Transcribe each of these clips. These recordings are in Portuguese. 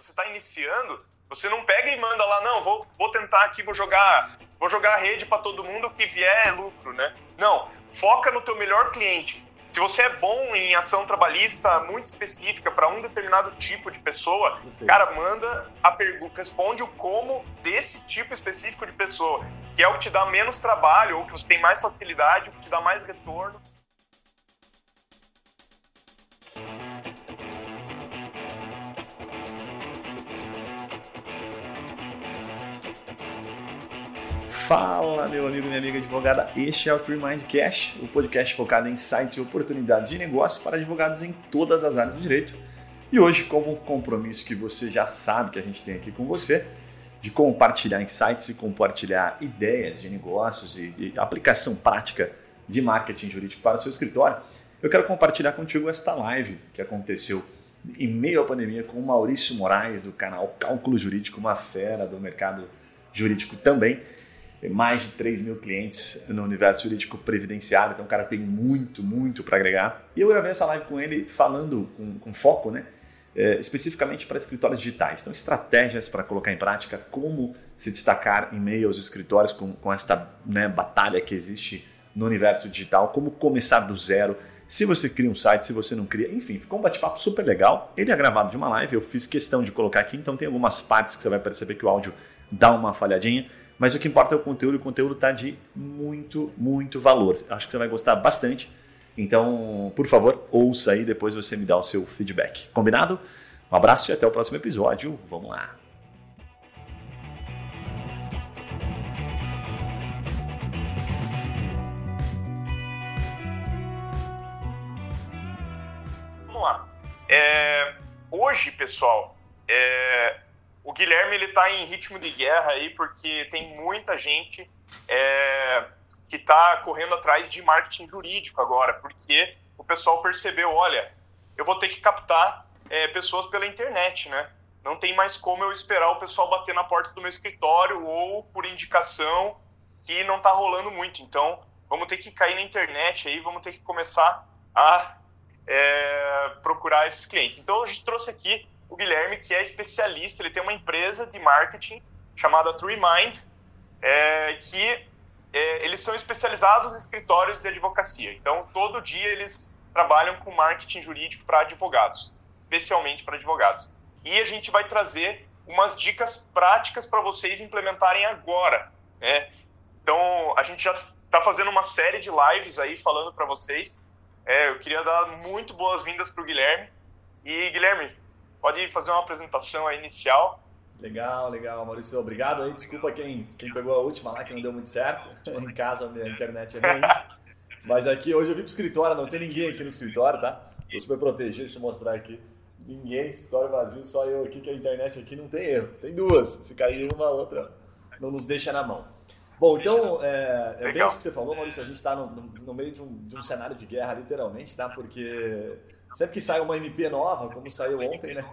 você está iniciando, você não pega e manda lá, não, vou, vou tentar aqui, vou jogar, vou jogar rede para todo mundo, que vier é lucro, né? Não, foca no teu melhor cliente. Se você é bom em ação trabalhista muito específica para um determinado tipo de pessoa, cara, manda a pergunta, responde o como desse tipo específico de pessoa, que é o que te dá menos trabalho ou que você tem mais facilidade, o que te dá mais retorno. Fala, meu amigo minha amiga advogada. Este é o Tree Mind Cash, o podcast focado em sites e oportunidades de negócio para advogados em todas as áreas do direito. E hoje, como compromisso que você já sabe que a gente tem aqui com você, de compartilhar insights e compartilhar ideias de negócios e de aplicação prática de marketing jurídico para o seu escritório, eu quero compartilhar contigo esta live que aconteceu em meio à pandemia com o Maurício Moraes, do canal Cálculo Jurídico, uma fera do mercado jurídico também mais de 3 mil clientes no universo jurídico previdenciário, então o cara tem muito, muito para agregar. E eu gravei essa live com ele falando com, com foco, né? É, especificamente para escritórios digitais. Então, estratégias para colocar em prática, como se destacar em meio aos escritórios com, com esta né, batalha que existe no universo digital, como começar do zero, se você cria um site, se você não cria, enfim, ficou um bate-papo super legal. Ele é gravado de uma live, eu fiz questão de colocar aqui, então tem algumas partes que você vai perceber que o áudio dá uma falhadinha. Mas o que importa é o conteúdo, e o conteúdo está de muito, muito valor. Acho que você vai gostar bastante. Então, por favor, ouça aí, depois você me dá o seu feedback. Combinado? Um abraço e até o próximo episódio. Vamos lá! Vamos lá. É, hoje, pessoal, é, o Guilherme ele está em ritmo de guerra aí porque tem muita gente é, que está correndo atrás de marketing jurídico agora, porque o pessoal percebeu, olha, eu vou ter que captar é, pessoas pela internet, né? Não tem mais como eu esperar o pessoal bater na porta do meu escritório ou por indicação que não está rolando muito. Então, vamos ter que cair na internet aí, vamos ter que começar a é, procurar esses clientes. Então, a gente trouxe aqui o Guilherme, que é especialista, ele tem uma empresa de marketing chamada TrueMind, é, que é, eles são especializados em escritórios de advocacia. Então, todo dia eles trabalham com marketing jurídico para advogados, especialmente para advogados. E a gente vai trazer umas dicas práticas para vocês implementarem agora. Né? Então, a gente já está fazendo uma série de lives aí falando para vocês. É, eu queria dar muito boas-vindas para o Guilherme. E, Guilherme, Pode fazer uma apresentação inicial. Legal, legal, Maurício. Obrigado aí. Desculpa quem, quem pegou a última lá, que não deu muito certo. em casa a minha internet é ruim. Mas aqui hoje eu vim pro escritório, não tem ninguém aqui no escritório, tá? Tô super protegido, deixa eu mostrar aqui. Ninguém, escritório vazio, só eu aqui, que a internet aqui não tem erro. Tem duas. Se cair uma, outra não nos deixa na mão. Bom, então, é, é bem isso que você falou, Maurício. A gente está no, no, no, meio de um, de um cenário de guerra, literalmente, tá? Porque Sempre que sai uma MP nova, como saiu ontem, né?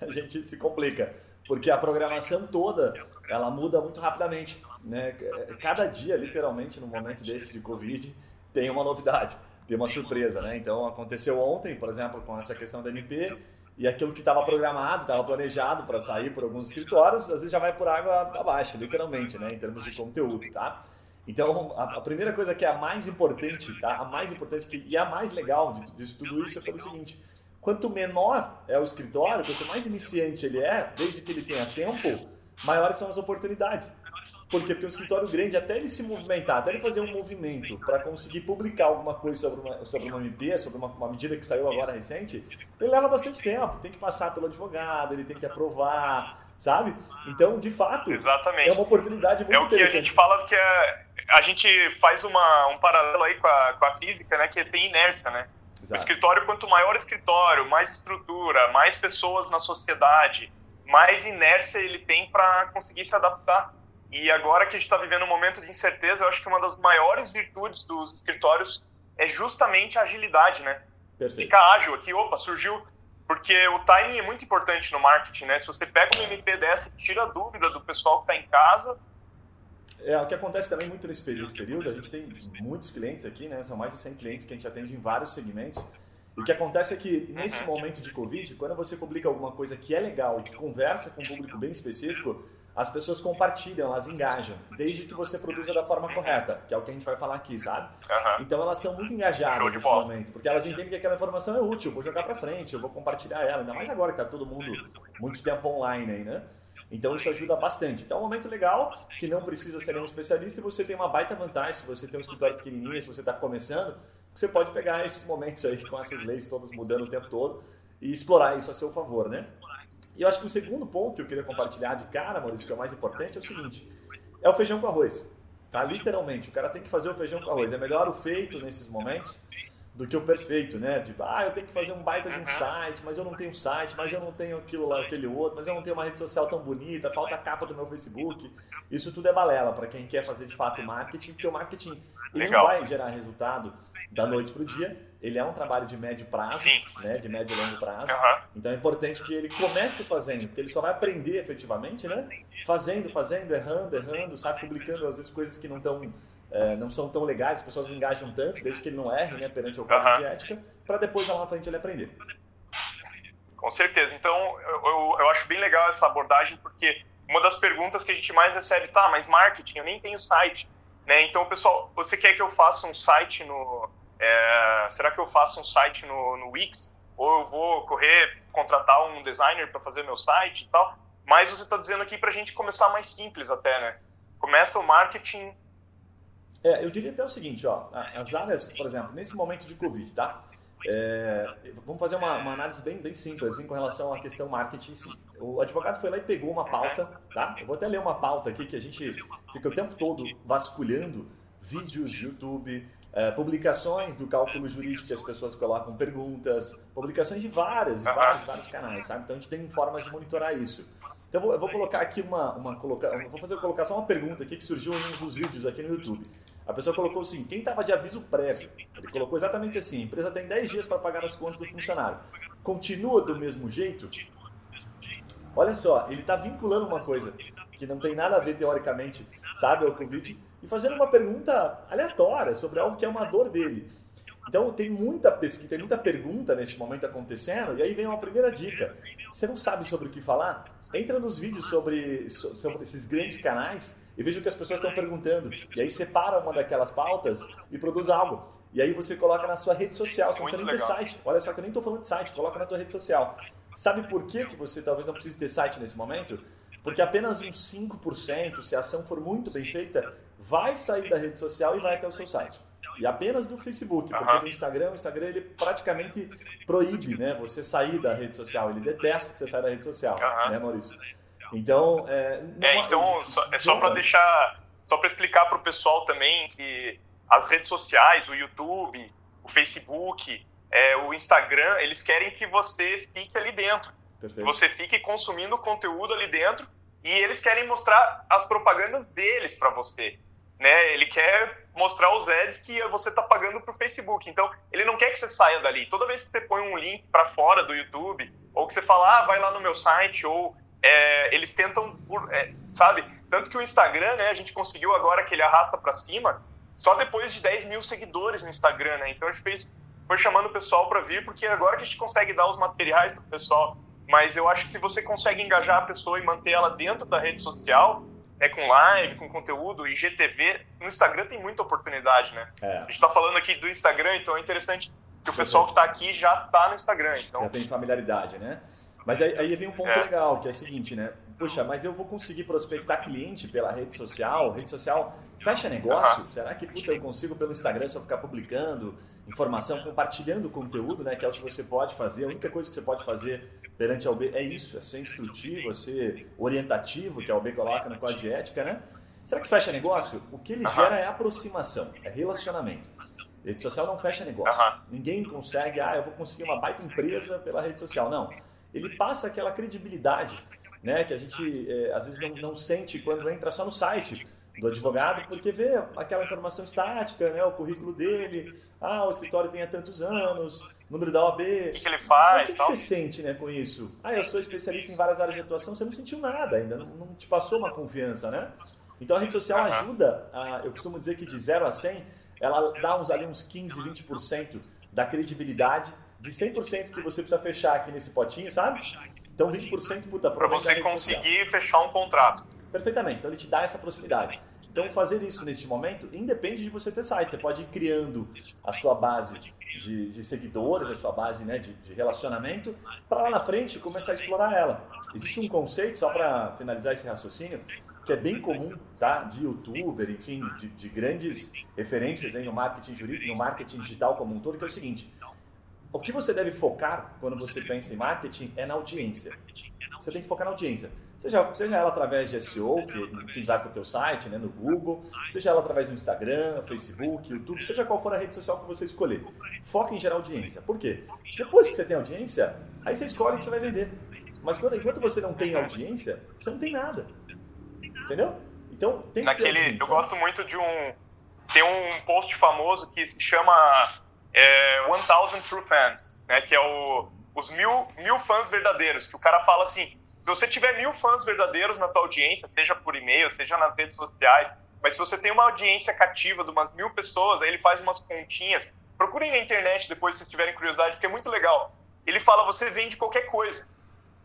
A gente se complica. Porque a programação toda, ela muda muito rapidamente. Né? Cada dia, literalmente, no momento desse de Covid, tem uma novidade, tem uma surpresa, né? Então, aconteceu ontem, por exemplo, com essa questão da MP, e aquilo que estava programado, estava planejado para sair por alguns escritórios, às vezes já vai por água abaixo, literalmente, né? Em termos de conteúdo, tá? Então, a, a, primeira coisa que é a mais importante, tá? A mais importante que, e a mais legal de, tudo isso é pelo seguinte: quanto menor é o escritório, quanto mais iniciante ele é, desde que ele tenha tempo, maiores são as oportunidades. Por quê? Porque o escritório grande, até ele se movimentar, até ele fazer um movimento para conseguir publicar alguma coisa sobre uma, sobre uma MP, sobre uma, uma medida que saiu agora recente, ele leva bastante tempo. Tem que passar pelo advogado, ele tem que aprovar, sabe? Então, de fato, Exatamente. é uma oportunidade muito É o que a gente fala que é a gente faz uma, um paralelo aí com a, com a física, né, que tem inércia, né? Exato. O escritório, quanto maior escritório, mais estrutura, mais pessoas na sociedade, mais inércia ele tem para conseguir se adaptar. E agora que a gente está vivendo um momento de incerteza, eu acho que uma das maiores virtudes dos escritórios é justamente a agilidade, né? Perfeito. Ficar ágil aqui, opa, surgiu. Porque o timing é muito importante no marketing, né? Se você pega uma MP dessa tira a dúvida do pessoal que está em casa, é, o que acontece também muito nesse período, a gente tem muitos clientes aqui, né? São mais de 100 clientes que a gente atende em vários segmentos. E o que acontece é que nesse momento de Covid, quando você publica alguma coisa que é legal, que conversa com um público bem específico, as pessoas compartilham, elas engajam, desde que você produza da forma correta, que é o que a gente vai falar aqui, sabe? Uhum. Então elas estão muito engajadas nesse bola. momento, porque elas entendem que aquela informação é útil, eu vou jogar para frente, eu vou compartilhar ela, ainda mais agora que tá todo mundo muito tempo online aí, né? Então isso ajuda bastante. Então é um momento legal, que não precisa ser um especialista e você tem uma baita vantagem, se você tem um escritório pequenininho, se você está começando, você pode pegar esses momentos aí com essas leis todas mudando o tempo todo e explorar isso a seu favor, né? E eu acho que o segundo ponto que eu queria compartilhar de cara, Maurício, que é o mais importante, é o seguinte: é o feijão com arroz. Tá? Literalmente, o cara tem que fazer o feijão com arroz. É melhor o feito nesses momentos do que o perfeito, né? Tipo, ah, eu tenho que fazer um baita de um site, mas eu não tenho site, mas eu não tenho aquilo lá, aquele outro, mas eu não tenho uma rede social tão bonita, falta a capa do meu Facebook. Isso tudo é balela para quem quer fazer de fato marketing, porque o marketing ele não vai gerar resultado da noite para o dia, ele é um trabalho de médio prazo, né, de médio e longo prazo. Uhum. Então é importante que ele comece fazendo, porque ele só vai aprender efetivamente, né? Fazendo, fazendo, errando, errando, sabe, publicando às vezes coisas que não estão é, não são tão legais, as pessoas não engajam tanto, desde que ele não erre, né, perante o código uhum. de ética, para depois lá na frente ele aprender. Com certeza. Então eu, eu, eu acho bem legal essa abordagem, porque uma das perguntas que a gente mais recebe, tá, mas marketing, eu nem tenho site. Né? Então, pessoal, você quer que eu faça um site no, é, será que eu faço um site no, no Wix? Ou eu vou correr, contratar um designer para fazer meu site e tal? Mas você está dizendo aqui para a gente começar mais simples até, né? Começa o marketing. É, eu diria até o seguinte, ó, as áreas, por exemplo, nesse momento de Covid, tá? É, vamos fazer uma, uma, análise bem, bem simples assim, com relação à questão marketing em si. O advogado foi lá e pegou uma pauta, tá? Eu vou até ler uma pauta aqui que a gente fica o tempo todo vasculhando vídeos de YouTube, é, publicações do cálculo jurídico que as pessoas colocam perguntas, publicações de várias, vários, vários canais, sabe? Então a gente tem formas de monitorar isso. Então eu vou, eu vou colocar aqui uma, uma coloca, vou fazer colocar só uma pergunta aqui que surgiu em um dos vídeos aqui no YouTube. A pessoa colocou assim: quem estava de aviso prévio? Ele colocou exatamente assim: a empresa tem 10 dias para pagar as contas do funcionário. Continua do mesmo jeito? Olha só, ele está vinculando uma coisa que não tem nada a ver teoricamente, sabe, ao Covid, e fazendo uma pergunta aleatória sobre algo que é uma dor dele. Então tem muita pesquisa, tem muita pergunta neste momento acontecendo, e aí vem uma primeira dica. Você não sabe sobre o que falar? Entra nos vídeos sobre, sobre esses grandes canais e veja o que as pessoas estão perguntando. E aí separa uma daquelas pautas e produz algo. E aí você coloca na sua rede social, você não precisa nem ter site. Olha só que eu nem estou falando de site, coloca na sua rede social. Sabe por que, que você talvez não precise ter site nesse momento? Porque apenas uns 5%, se a ação for muito bem feita, vai sair da rede social e vai até o seu site. E apenas do Facebook, porque no Instagram, o Instagram ele praticamente proíbe né, você sair da rede social. Ele detesta que você saia da rede social, né, Maurício? Então, é, é então só, é só para deixar, só para explicar para o pessoal também que as redes sociais, o YouTube, o Facebook, é, o Instagram, eles querem que você fique ali dentro. Perfeito. Você fique consumindo conteúdo ali dentro e eles querem mostrar as propagandas deles para você né? Ele quer mostrar os ads que você está pagando para o Facebook. Então, ele não quer que você saia dali. Toda vez que você põe um link para fora do YouTube, ou que você fala, ah, vai lá no meu site, ou é, eles tentam, é, sabe? Tanto que o Instagram, né, a gente conseguiu agora que ele arrasta para cima, só depois de 10 mil seguidores no Instagram, né? Então, a gente fez, foi chamando o pessoal para vir, porque agora que a gente consegue dar os materiais para o pessoal. Mas eu acho que se você consegue engajar a pessoa e manter ela dentro da rede social, né, com live, com conteúdo, IGTV, no Instagram tem muita oportunidade, né? É. A gente está falando aqui do Instagram, então é interessante que o pessoal que está aqui já está no Instagram. Então... Já tem familiaridade, né? Mas aí, aí vem um ponto é. legal, que é o seguinte, né? Puxa, mas eu vou conseguir prospectar cliente pela rede social? Rede social fecha negócio? Uhum. Será que puta, eu consigo pelo Instagram só ficar publicando informação, compartilhando conteúdo, né? Que é o que você pode fazer. A única coisa que você pode fazer perante a OB é isso, é ser instrutivo, é ser orientativo, que a OB coloca no código de ética, né? Será que fecha negócio? O que ele gera é aproximação, é relacionamento. Rede social não fecha negócio. Ninguém consegue, ah, eu vou conseguir uma baita empresa pela rede social. Não. Ele passa aquela credibilidade, né, que a gente é, às vezes não, não sente quando entra só no site do advogado, porque vê aquela informação estática, né, o currículo dele, ah, o escritório tem há tantos anos, número da OAB. O que, que ele faz? O que, que, você sente né, com isso? Ah, eu sou especialista em várias áreas de atuação, você não sentiu nada ainda, não, não te passou uma confiança, né? Então a rede social ajuda, a, eu costumo dizer que de 0 a 100, ela dá uns ali uns 15, 20% da credibilidade de 100% que você precisa fechar aqui nesse potinho, sabe? Então 20% puta para você conseguir fechar um contrato. Perfeitamente. Então ele te dá essa proximidade. Então fazer isso neste momento independe de você ter site. Você pode ir criando a sua base de, de seguidores, a sua base né, de, de relacionamento, para lá na frente começar a explorar ela. Existe um conceito, só para finalizar esse raciocínio, que é bem comum, tá? De youtuber, enfim, de, de grandes referências aí no marketing jurídico, no marketing digital como um todo, que é o seguinte: o que você deve focar quando você pensa em marketing é na audiência. Você tem que focar na audiência. Seja, seja ela através de SEO, que enfim, vai para o teu site, né, no Google, seja ela através do Instagram, Facebook, YouTube, seja qual for a rede social que você escolher. Foca em gerar audiência. Por quê? Depois que você tem audiência, aí você escolhe o que você vai vender. Mas quando, enquanto você não tem audiência, você não tem nada. Entendeu? Então, tem Naquele, Eu gosto muito de um... Tem um post famoso que se chama é, 1000 True Fans, né, que é o, os mil, mil fãs verdadeiros, que o cara fala assim, se você tiver mil fãs verdadeiros na tua audiência, seja por e-mail, seja nas redes sociais, mas se você tem uma audiência cativa de umas mil pessoas, aí ele faz umas continhas. Procurem na internet depois, se vocês tiverem curiosidade, porque é muito legal. Ele fala, você vende qualquer coisa.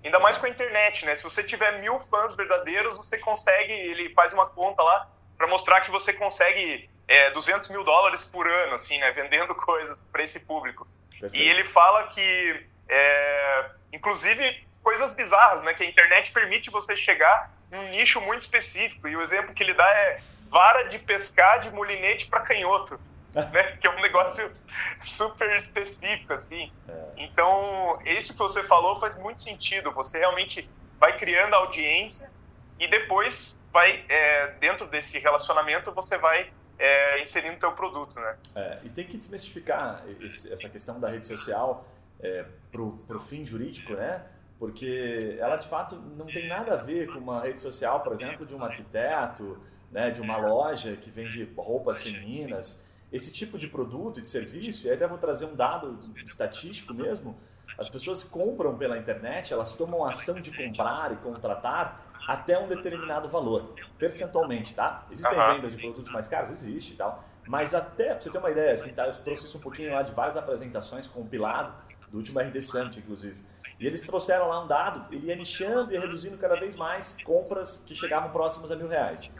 Ainda mais com a internet, né? Se você tiver mil fãs verdadeiros, você consegue, ele faz uma conta lá para mostrar que você consegue é, 200 mil dólares por ano, assim, né? Vendendo coisas para esse público. Perfeito. E ele fala que, é, inclusive, coisas bizarras, né? Que a internet permite você chegar num nicho muito específico. E o exemplo que ele dá é vara de pescar de molinete para canhoto, né? Que é um negócio super específico, assim. É. Então, isso que você falou faz muito sentido. Você realmente vai criando audiência e depois vai, é, dentro desse relacionamento, você vai é, inserindo o teu produto, né? É, e tem que desmistificar esse, essa questão da rede social é, para o fim jurídico, né? Porque ela de fato não tem nada a ver com uma rede social, por exemplo, de um arquiteto, né, de uma loja que vende roupas femininas, esse tipo de produto e de serviço. E aí até vou trazer um dado estatístico mesmo. As pessoas compram pela internet, elas tomam ação de comprar e contratar até um determinado valor, percentualmente, tá? Existem vendas de produtos mais caros? Existe e tal. Mas até, pra você ter uma ideia, assim, tá? eu trouxe isso um pouquinho lá de várias apresentações compilado, do último RD Summit, inclusive. E eles trouxeram lá um dado, ele ia nichando e reduzindo cada vez mais compras que chegavam próximas a mil reais.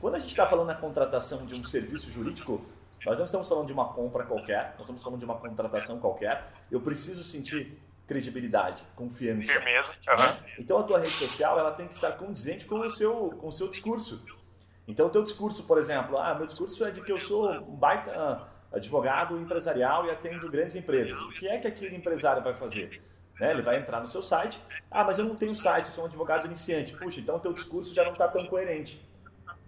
Quando a gente está falando na contratação de um serviço jurídico, nós não estamos falando de uma compra qualquer, nós estamos falando de uma contratação qualquer. Eu preciso sentir credibilidade, confiança. Firmeza. Né? Então a tua rede social ela tem que estar condizente com o seu, com o seu discurso. Então o teu discurso, por exemplo, ah, meu discurso é de que eu sou um baita advogado empresarial e atendo grandes empresas. O que é que aquele empresário vai fazer? Né? Ele vai entrar no seu site. Ah, mas eu não tenho site, eu sou um advogado iniciante. Puxa, então o teu discurso já não está tão coerente.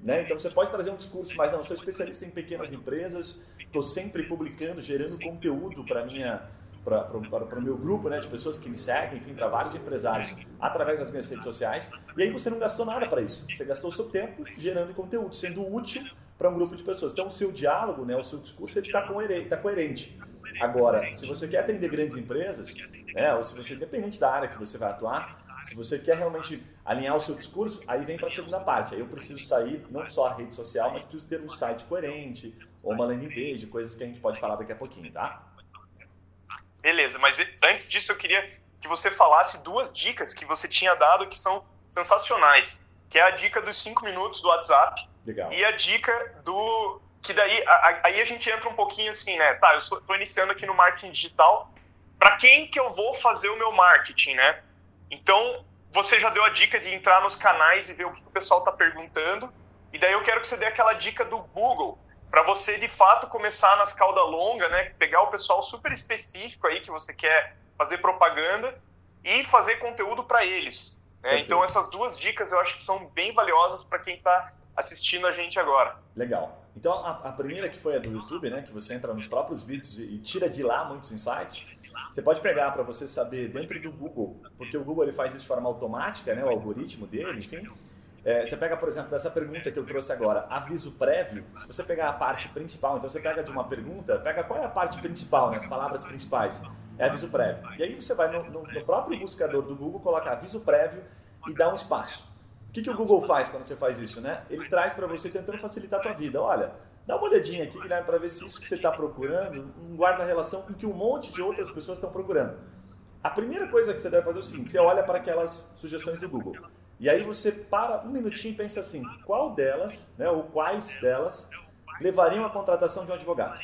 Né? Então você pode trazer um discurso, mas não, eu sou especialista em pequenas empresas, estou sempre publicando, gerando conteúdo para minha para o meu grupo né, de pessoas que me seguem, enfim, para vários empresários através das minhas redes sociais. E aí você não gastou nada para isso. Você gastou seu tempo gerando conteúdo, sendo útil para um grupo de pessoas. Então o seu diálogo, né, o seu discurso, ele está tá coerente. Agora, se você quer atender grandes empresas, né, ou se você, independente da área que você vai atuar, se você quer realmente alinhar o seu discurso, aí vem para a segunda parte. Aí eu preciso sair, não só a rede social, mas preciso ter um site coerente, ou uma landing page, coisas que a gente pode falar daqui a pouquinho, tá? Beleza, mas antes disso eu queria que você falasse duas dicas que você tinha dado que são sensacionais, que é a dica dos cinco minutos do WhatsApp Legal. e a dica do que daí a, aí a gente entra um pouquinho assim, né? Tá, eu estou iniciando aqui no marketing digital. Para quem que eu vou fazer o meu marketing, né? Então, você já deu a dica de entrar nos canais e ver o que o pessoal está perguntando. E daí eu quero que você dê aquela dica do Google para você de fato começar nas cauda longa, né? Pegar o pessoal super específico aí que você quer fazer propaganda e fazer conteúdo para eles. Né? Então essas duas dicas eu acho que são bem valiosas para quem está assistindo a gente agora. Legal. Então, a, a, primeira que foi a do YouTube, né, que você entra nos próprios vídeos e, e tira de lá muitos insights, você pode pegar para você saber dentro do Google, porque o Google ele faz isso de forma automática, né, o algoritmo dele, enfim. É, você pega, por exemplo, dessa pergunta que eu trouxe agora, aviso prévio. Se você pegar a parte principal, então você pega de uma pergunta, pega qual é a parte principal, né, as palavras principais, é aviso prévio. E aí você vai no, no, no próprio buscador do Google, coloca aviso prévio e dá um espaço que, que o Google faz quando você faz isso, né? Ele traz para você tentando facilitar a tua vida. Olha, Dá uma olhadinha aqui, Guilherme, para ver se isso que você está procurando guarda relação com o que um monte de outras pessoas estão procurando. A primeira coisa que você deve fazer é o seguinte: você olha para aquelas sugestões do Google. E aí você para um minutinho e pensa assim: qual delas, né, ou quais delas, levariam à contratação de um advogado?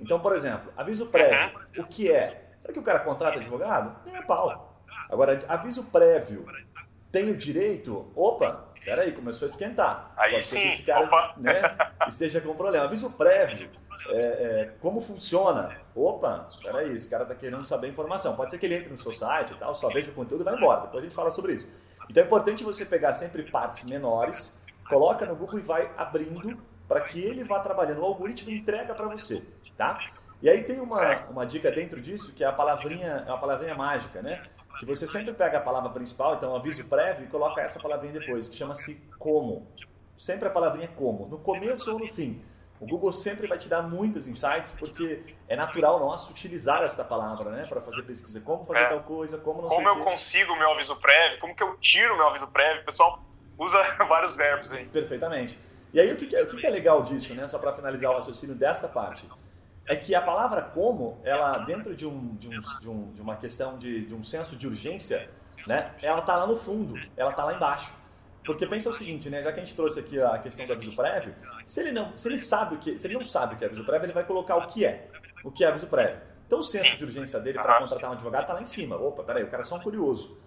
Então, por exemplo, aviso prévio. O que é? Será que o cara contrata advogado? Nem é pau. Agora, aviso prévio. Tem o direito? Opa, peraí, começou a esquentar. Aí Pode sim, ser que esse cara né, esteja com problema. Aviso prévio. É, é, como funciona? Opa, peraí, esse cara está querendo saber informação. Pode ser que ele entre no seu site e tal, só veja o conteúdo e vai embora. Depois a gente fala sobre isso. Então é importante você pegar sempre partes menores, coloca no Google e vai abrindo para que ele vá trabalhando. O algoritmo entrega para você, tá? E aí tem uma, uma dica dentro disso que é a palavrinha, é uma palavrinha mágica, né? Que você sempre pega a palavra principal, então aviso prévio, e coloca essa palavrinha depois, que chama-se como. Sempre a palavrinha como, no começo ou no fim. O Google sempre vai te dar muitos insights, porque é natural nosso utilizar esta palavra, né? Para fazer pesquisa. Como fazer é. tal coisa, como não como eu consigo meu aviso prévio, como que eu tiro meu aviso prévio. O pessoal usa vários verbos aí. Perfeitamente. E aí, o que, é, o que é legal disso, né? Só para finalizar o raciocínio desta parte, é que a palavra como, ela, dentro de, um, de, um, de, um, de uma questão de, de um senso de urgência, né? Ela tá lá no fundo, ela tá lá embaixo. Porque pensa o seguinte, né? Já que a gente trouxe aqui a questão do aviso prévio, se ele não, se ele sabe o que, se ele não sabe o que é aviso prévio, ele vai colocar o que é, o que é aviso prévio. Então o senso de urgência dele para contratar um advogado tá lá em cima. Opa, peraí, o cara é só um curioso.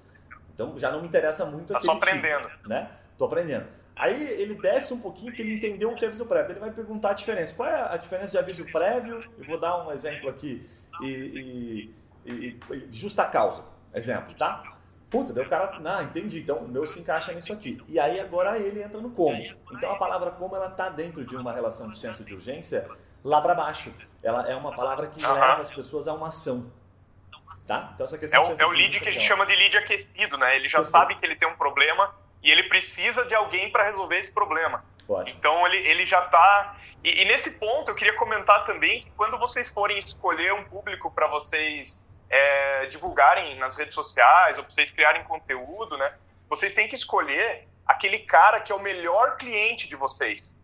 Então já não me interessa muito tá só aprendendo, tipo, né? Tô aprendendo. Aí ele desce um pouquinho porque ele entendeu o que é aviso prévio. Ele vai perguntar a diferença. Qual é a diferença de aviso prévio? Eu vou dar um exemplo aqui e, e, e, e justa causa. Exemplo, tá? Puta, daí o cara, não, entendi, então o meu se encaixa nisso aqui. E aí agora ele entra no como. Então a palavra como ela tá dentro de uma relação de senso de urgência lá para baixo. Ela é uma palavra que leva as pessoas a uma ação. Tá? Então essa questão é o, é o lead que a gente chama de lead aquecido, né? Ele já sabe que ele tem um problema e ele precisa de alguém para resolver esse problema. Ótimo. Então ele, ele já está. E, e, nesse ponto eu queria comentar também que quando vocês forem escolher um público para vocês é, divulgarem nas redes sociais ou para vocês criarem conteúdo, né? Vocês têm que escolher aquele cara que é o melhor cliente de vocês.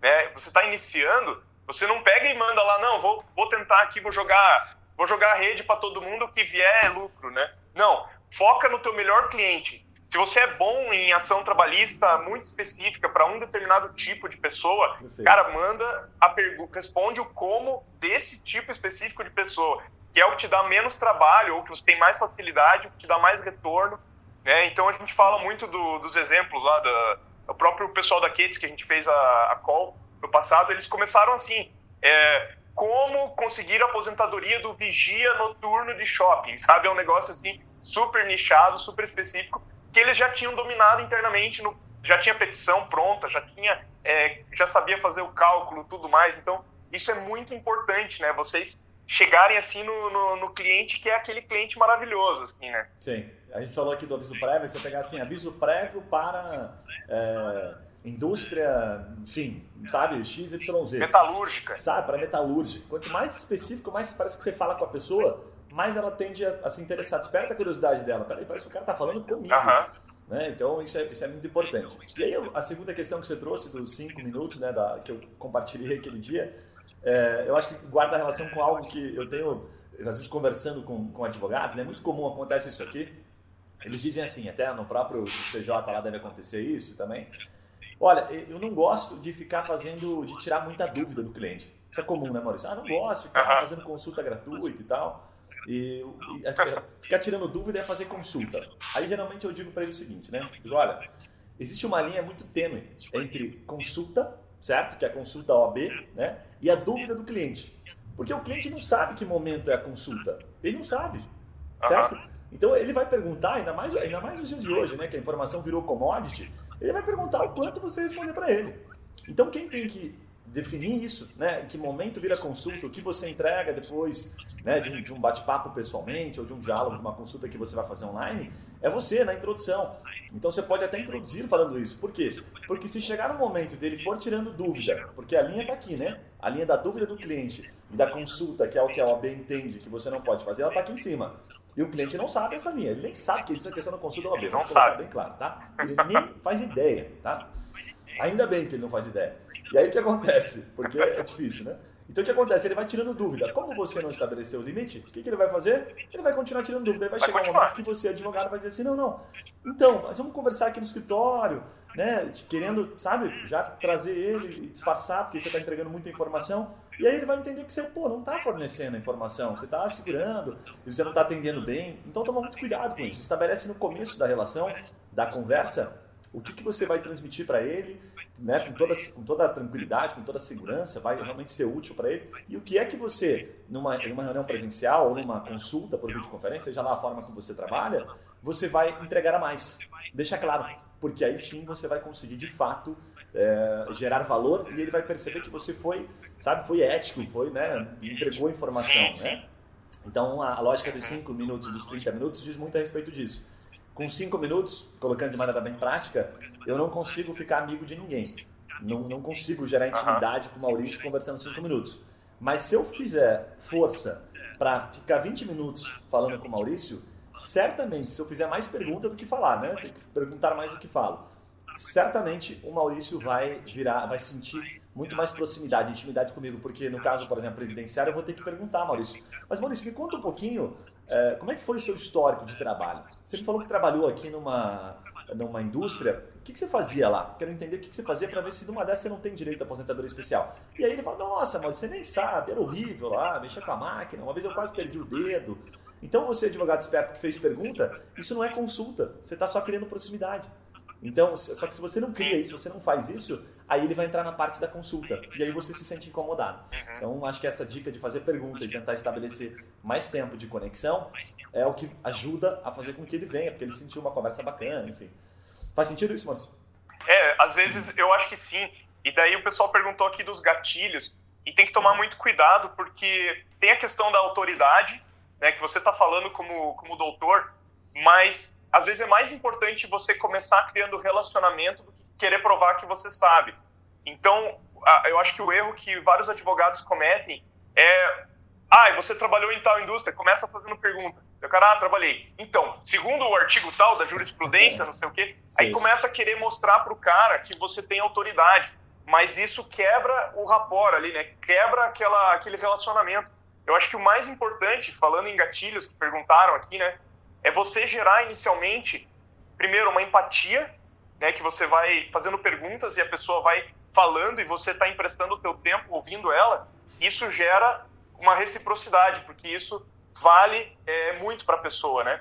Né? Você está iniciando, você não pega e manda lá, não, vou, vou tentar aqui, vou jogar, vou jogar a rede para todo mundo, que vier é lucro, né? Não, foca no teu melhor cliente. Se você é bom em ação trabalhista muito específica para um determinado tipo de pessoa, Perfeito. cara, manda a pergunta, responde o como desse tipo específico de pessoa que é o que te dá menos trabalho ou que você tem mais facilidade, o que te dá mais retorno. Né? Então a gente fala muito do, dos exemplos lá, da, o próprio pessoal da Kets que a gente fez a, a call no passado, eles começaram assim, é, como conseguir a aposentadoria do vigia noturno de shopping, sabe? É um negócio assim super nichado, super específico, que eles já tinham dominado internamente, no, já tinha petição pronta, já tinha, é, já sabia fazer o cálculo, tudo mais. Então isso é muito importante, né? Vocês chegarem assim no, no, no, cliente que é aquele cliente maravilhoso, assim, né? Sim. A gente falou aqui do aviso prévio, você pegar assim, aviso prévio para é, indústria, enfim, sabe, XYZ. Metalúrgica. Sabe, para metalúrgica. Quanto mais específico, mais parece que você fala com a pessoa, mais ela tende a, a se interessar. Desperta a curiosidade dela. Peraí, parece que o cara tá falando comigo. Né? Então, isso é, isso é muito importante. E aí, a segunda questão que você trouxe dos cinco minutos, né, da, que eu compartilhei aquele dia, é, eu acho que guarda relação com algo que eu tenho, às vezes, conversando com, com advogados, é né? muito comum acontece isso aqui. Eles dizem assim, até no próprio CJ lá deve acontecer isso também. Olha, eu não gosto de ficar fazendo, de tirar muita dúvida do cliente. Isso é comum, né, Maurício? Ah, não gosto de ficar fazendo consulta gratuita e tal. E, e é, ficar tirando dúvida é fazer consulta. Aí geralmente eu digo para ele o seguinte, né? Digo, olha, existe uma linha muito tênue entre consulta certo? Que é a consulta OAB, né? E a dúvida do cliente. Porque o cliente não sabe que momento é a consulta. Ele não sabe, certo? Então ele vai perguntar, ainda mais, ainda mais nos dias de hoje, né? Que a informação virou commodity, ele vai perguntar o quanto você responder para ele. Então quem tem que definir isso, né? Em que momento vira consulta, o que você entrega depois, né? De um, de um bate-papo pessoalmente ou de um diálogo, de uma consulta que você vai fazer online, é você na introdução. Então você pode até introduzir falando isso. Por quê? Porque se chegar no momento dele for tirando dúvida, porque a linha está aqui, né? A linha da dúvida do cliente e da consulta, que é o que a OAB entende que você não pode fazer, ela está aqui em cima. E o cliente não sabe essa linha, ele nem sabe que isso é questão da consulta da OAB. Não sabe. Bem claro, tá? Ele nem faz ideia, tá? Ainda bem que ele não faz ideia. E aí o que acontece? Porque é difícil, né? Então o que acontece? Ele vai tirando dúvida. Como você não estabeleceu o limite, o que, que ele vai fazer? Ele vai continuar tirando dúvida. Aí vai, vai chegar continuar. um momento que você, advogado, vai dizer assim: não, não. Então, nós vamos conversar aqui no escritório, né? Querendo, sabe, já trazer ele e disfarçar, porque você está entregando muita informação. E aí ele vai entender que você, pô, não está fornecendo a informação, você está segurando, você não está atendendo bem. Então toma muito cuidado com isso. Estabelece no começo da relação, da conversa, o que, que você vai transmitir para ele né, com, toda, com toda a tranquilidade, com toda a segurança, vai realmente ser útil para ele. E o que é que você, numa, numa reunião presencial ou numa consulta por videoconferência, seja lá a forma que você trabalha, você vai entregar a mais. Deixa claro, porque aí sim você vai conseguir de fato é, gerar valor e ele vai perceber que você foi, sabe, foi ético, foi, né, entregou informação, né? Então a, a lógica dos 5 minutos, dos 30 minutos diz muito a respeito disso com cinco minutos, colocando de maneira bem prática, eu não consigo ficar amigo de ninguém. Não, não consigo gerar intimidade com o Maurício conversando cinco minutos. Mas se eu fizer força para ficar 20 minutos falando com o Maurício, certamente, se eu fizer mais pergunta do que falar, né? Tem que perguntar mais do que falo. Certamente o Maurício vai virar, vai sentir muito mais proximidade, intimidade comigo, porque no caso, por exemplo, previdenciário, eu vou ter que perguntar, Maurício. Mas Maurício, me conta um pouquinho é, como é que foi o seu histórico de trabalho? Você me falou que trabalhou aqui numa, numa indústria. O que, que você fazia lá? Quero entender o que, que você fazia para ver se numa dessas você não tem direito à aposentadoria especial. E aí ele fala, nossa, mas você nem sabe, era horrível lá, mexer com a máquina. Uma vez eu quase perdi o dedo. Então você, advogado esperto que fez pergunta, isso não é consulta. Você está só querendo proximidade. Então, só que se você não cria isso, você não faz isso, aí ele vai entrar na parte da consulta. E aí você se sente incomodado. Uhum. Então, acho que essa dica de fazer pergunta e tentar estabelecer mais tempo de conexão é o que ajuda a fazer com que ele venha, porque ele sentiu uma conversa bacana, enfim. Faz sentido isso, Maurício? É, às vezes eu acho que sim. E daí o pessoal perguntou aqui dos gatilhos. E tem que tomar muito cuidado, porque tem a questão da autoridade, né, que você está falando como, como doutor, mas às vezes é mais importante você começar criando relacionamento do que querer provar que você sabe. Então, eu acho que o erro que vários advogados cometem é ah, você trabalhou em tal indústria, começa fazendo pergunta. Eu, cara, ah, trabalhei. Então, segundo o artigo tal da jurisprudência, não sei o quê, Sim. aí começa a querer mostrar para o cara que você tem autoridade. Mas isso quebra o rapport ali, né? Quebra aquela, aquele relacionamento. Eu acho que o mais importante, falando em gatilhos que perguntaram aqui, né? É você gerar inicialmente, primeiro, uma empatia, né, que você vai fazendo perguntas e a pessoa vai falando e você está emprestando o teu tempo ouvindo ela, isso gera uma reciprocidade, porque isso vale é, muito para a pessoa, né?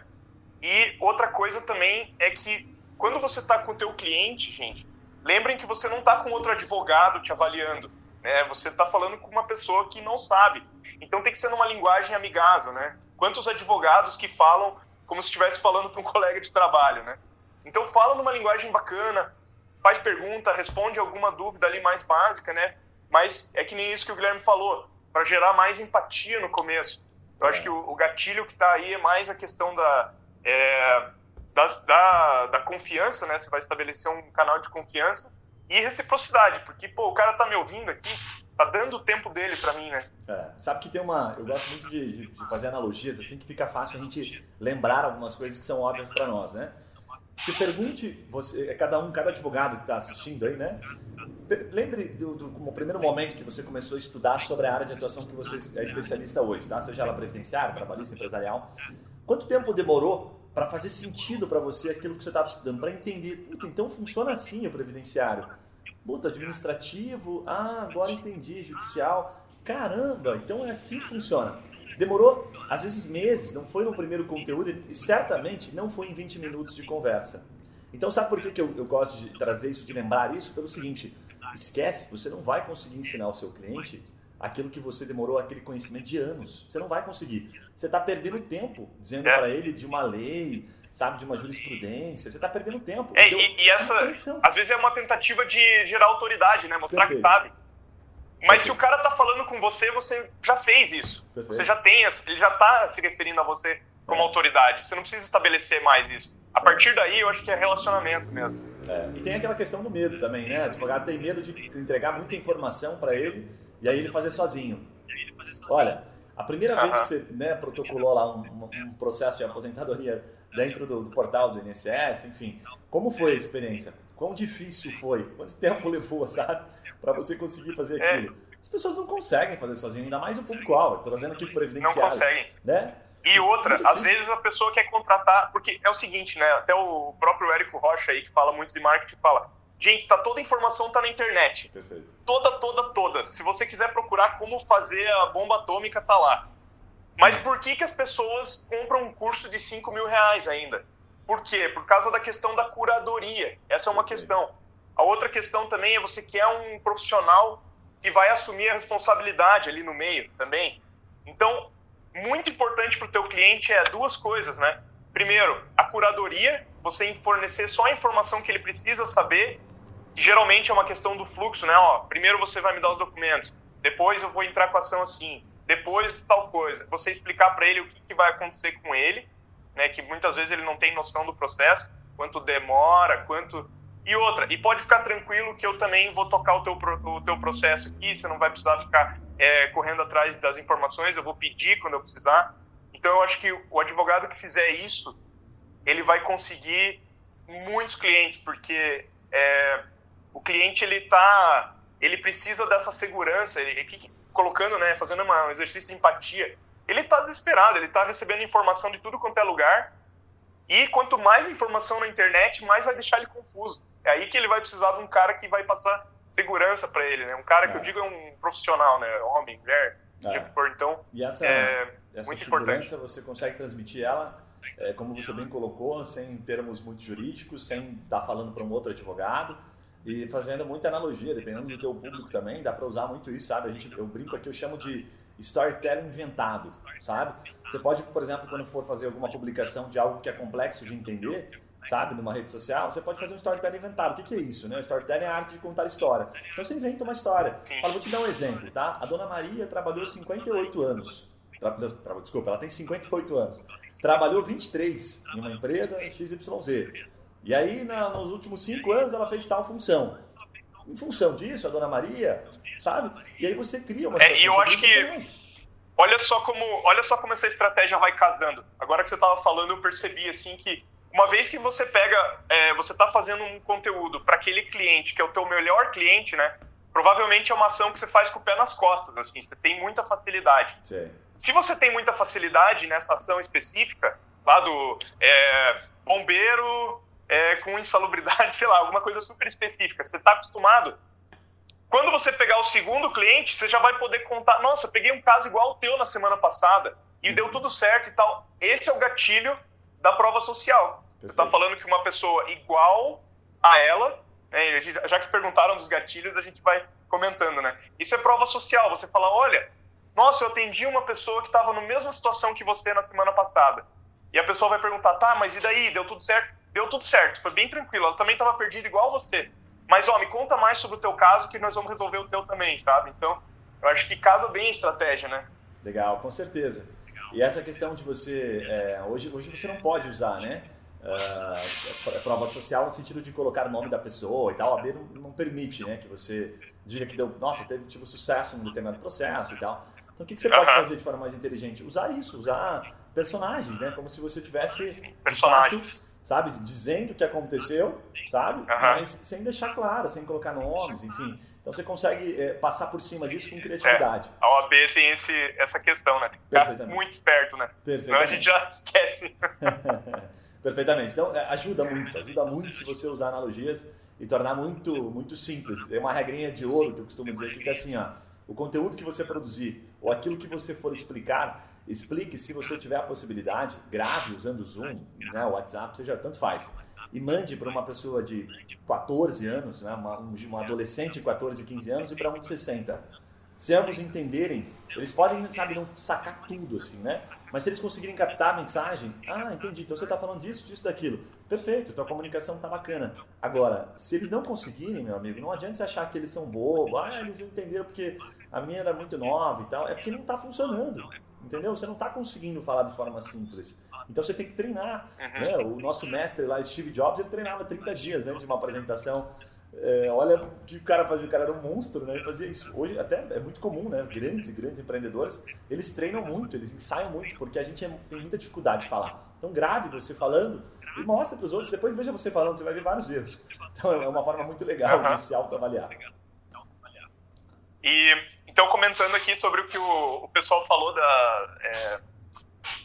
E outra coisa também é que quando você está com o teu cliente, gente, lembrem que você não está com outro advogado te avaliando, né? Você está falando com uma pessoa que não sabe. Então tem que ser numa linguagem amigável, né? Quantos advogados que falam como se estivesse falando para um colega de trabalho, né? Então fala numa linguagem bacana, faz pergunta, responde alguma dúvida ali mais básica, né? Mas é que nem isso que o Guilherme falou, para gerar mais empatia no começo. Eu acho que o, o gatilho que está aí é mais a questão da, é, da, da, da, confiança, né? Você vai estabelecer um canal de confiança e reciprocidade, porque, pô, o cara tá me ouvindo aqui, tá dando o tempo dele para mim, né? É, sabe que tem uma. Eu gosto muito de, de, fazer analogias, assim, que fica fácil a gente lembrar algumas coisas que são óbvias para nós, né? Se pergunte, você, é cada um, cada advogado que está assistindo aí, né? Lembre do, do, primeiro momento que você começou a estudar sobre a área de atuação que você é especialista hoje, tá? Seja ela previdenciária, trabalhista, empresarial. Quanto tempo demorou para fazer sentido para você aquilo que você estava estudando, para entender, então funciona assim o previdenciário. Puta, administrativo, ah, agora entendi, judicial. Caramba, então é assim que funciona. Demorou, às vezes, meses, não foi no primeiro conteúdo e certamente não foi em 20 minutos de conversa. Então, sabe por que, que eu, eu gosto de trazer isso, de lembrar isso? Pelo seguinte: esquece, você não vai conseguir ensinar o seu cliente aquilo que você demorou aquele conhecimento de anos. Você não vai conseguir. Você está perdendo tempo dizendo é. para ele de uma lei, sabe, de uma jurisprudência, você está perdendo tempo. É, e, e essa, às vezes é uma tentativa de gerar autoridade, né? Mostrar Perfeito. que sabe. Mas Perfeito. se o cara está falando com você, você já fez isso. Perfeito. Você já tem, ele já está se referindo a você como é. autoridade. Você não precisa estabelecer mais isso. A partir daí, eu acho que é relacionamento mesmo. É. E tem aquela questão do medo também, né? O advogado tem medo de entregar muita informação para ele e aí ele fazer sozinho. Olha, a primeira vez que você né, protocolou lá um, um, processo de aposentadoria dentro do, do portal do INSS, enfim. Como foi a experiência? Quão difícil foi? Quanto tempo levou, sabe? Para você conseguir fazer É. aquilo. As pessoas não conseguem fazer sozinho, ainda mais o público-alvo. Trazendo aqui o Não previdenciário. conseguem. Né? E outra, às vezes a pessoa quer contratar, porque é o seguinte, né? Até o próprio Érico Rocha aí, que fala muito de marketing, fala: gente, tá toda a informação tá na internet. Perfeito. Toda, toda, toda. Se você quiser procurar como fazer a bomba atômica, tá lá. Mas por que, que as pessoas compram um curso de 5 mil reais ainda? Por quê? Por causa da questão da curadoria. Essa é uma questão. A outra questão também é você quer um profissional que vai assumir a responsabilidade ali no meio também. Então, muito importante para o teu cliente é duas coisas, né? Primeiro, a curadoria, você fornecer só a informação que ele precisa saber, geralmente é uma questão do fluxo, né? Ó, primeiro você vai me dar os documentos, depois eu vou entrar com a ação assim, depois tal coisa. Você explicar para ele o que, que vai acontecer com ele, né? Que muitas vezes ele não tem noção do processo, quanto demora, quanto e outra, e pode ficar tranquilo que eu também vou tocar o teu, o teu processo aqui, você não vai precisar ficar é, correndo atrás das informações, eu vou pedir quando eu precisar. Então eu acho que o advogado que fizer isso, ele vai conseguir muitos clientes, porque é, o cliente ele tá, ele precisa dessa segurança, ele, colocando, né, fazendo uma- um exercício de empatia. Ele está desesperado, ele está recebendo informação de tudo quanto é lugar. E quanto mais informação na internet, mais vai deixar ele confuso. É aí que ele vai precisar de um cara que vai passar segurança para ele, né? Um cara que É. eu digo é um profissional, né? Homem, mulher, É. tipo, então E essa, é essa muito segurança você consegue transmitir ela, é, como você bem colocou, sem termos muito jurídicos, sem estar falando para um outro advogado e fazendo muita analogia, dependendo do teu público também, dá para usar muito isso, sabe? A gente, eu brinco aqui, eu chamo de storytelling inventado, sabe? Você pode, por exemplo, quando for fazer alguma publicação de algo que é complexo de entender, sabe, numa rede social, você pode fazer um storytelling inventado. O que, que é isso, né? Storytelling é a arte de contar história. Então você inventa uma história. Fala, vou te dar um exemplo, tá? A dona Maria trabalhou 58 anos. Tra- Desculpa, ela tem 58 anos. Trabalhou 23 em uma empresa XYZ. E aí, na- nos últimos 5 anos, ela fez tal função. Em função disso, a dona Maria, sabe? E aí você cria uma É, e situação eu acho que- olha só como olha só como essa estratégia vai casando. Agora que você estava falando, eu percebi assim que uma vez que você pega, é, você está fazendo um conteúdo para aquele cliente que é o teu melhor cliente, né? Provavelmente é uma ação que você faz com o pé nas costas, assim, você tem muita facilidade. Sei. Se você tem muita facilidade nessa ação específica, lá do é, bombeiro é, com insalubridade, sei lá, alguma coisa super específica, você está acostumado. Quando você pegar o segundo cliente, você já vai poder contar: nossa, peguei um caso igual ao teu na semana passada e deu tudo certo e tal. Esse é o gatilho da prova social. Você está falando que uma pessoa igual a ela, né, já que perguntaram dos gatilhos, a gente vai comentando, né? Isso é prova social. Você fala: olha, nossa, eu atendi uma pessoa que estava na mesma situação que você na semana passada. E a pessoa vai perguntar, tá, mas e daí? Deu tudo certo? Deu tudo certo, foi bem tranquilo. Ela também estava perdida igual você. Mas, ó, me conta mais sobre o teu caso que nós vamos resolver o teu também, sabe? Então, eu acho que casa bem a estratégia, né? Legal, com certeza. E essa questão de você. é, hoje, hoje você não pode usar, né? é prova social no sentido de colocar o nome da pessoa e tal. A B não, não permite, né? Que você diga que deu. Nossa, teve tipo, sucesso num determinado processo e tal. Então o que, que você pode fazer de forma mais inteligente? Usar isso, usar personagens, né? Como se você tivesse. Personagens. Sabe? Dizendo o que aconteceu, sabe? Mas sem deixar claro, sem colocar nomes, enfim. Então você consegue é, passar por cima disso com criatividade. A OAB tem esse, essa questão, né? Tem que ficar muito esperto, né? Senão a Perfeitamente. gente já esquece. Perfeitamente. Então, é, ajuda muito, ajuda muito se você usar analogias e tornar muito, muito simples. Tem uma regrinha de ouro que eu costumo dizer aqui, que é assim, ó, o conteúdo que você produzir ou aquilo que você for explicar, explique se você tiver a possibilidade, grave usando o Zoom, né, o WhatsApp, seja, tanto faz. E mande para uma pessoa de 14 anos, né, uma, um, adolescente de 14, 15 anos e para um de 60. Se ambos entenderem, eles podem, sabe, não sacar tudo, assim, né? Mas se eles conseguirem captar a mensagem, ah, entendi, então você está falando disso, disso, daquilo. Perfeito, tua comunicação tá bacana. Agora, se eles não conseguirem, meu amigo, não adianta você achar que eles são bobos, ah, eles entenderam porque a minha era muito nova e tal. É porque não está funcionando, entendeu? Você não está conseguindo falar de forma simples. Então você tem que treinar. Né? O nosso mestre lá, Steve Jobs, ele treinava 30 dias antes de uma apresentação É, olha o que o cara fazia, o cara era um monstro, né? Ele fazia isso. Hoje até é muito comum, né? Grandes grandes empreendedores, eles treinam muito, eles ensaiam muito, porque a gente é, tem muita dificuldade de falar. Então grave você falando e mostra para os outros, depois veja você falando, você vai ver vários erros. Então é uma forma muito legal uhum. de se autoavaliar. E então comentando aqui sobre o que o, o pessoal falou da, é,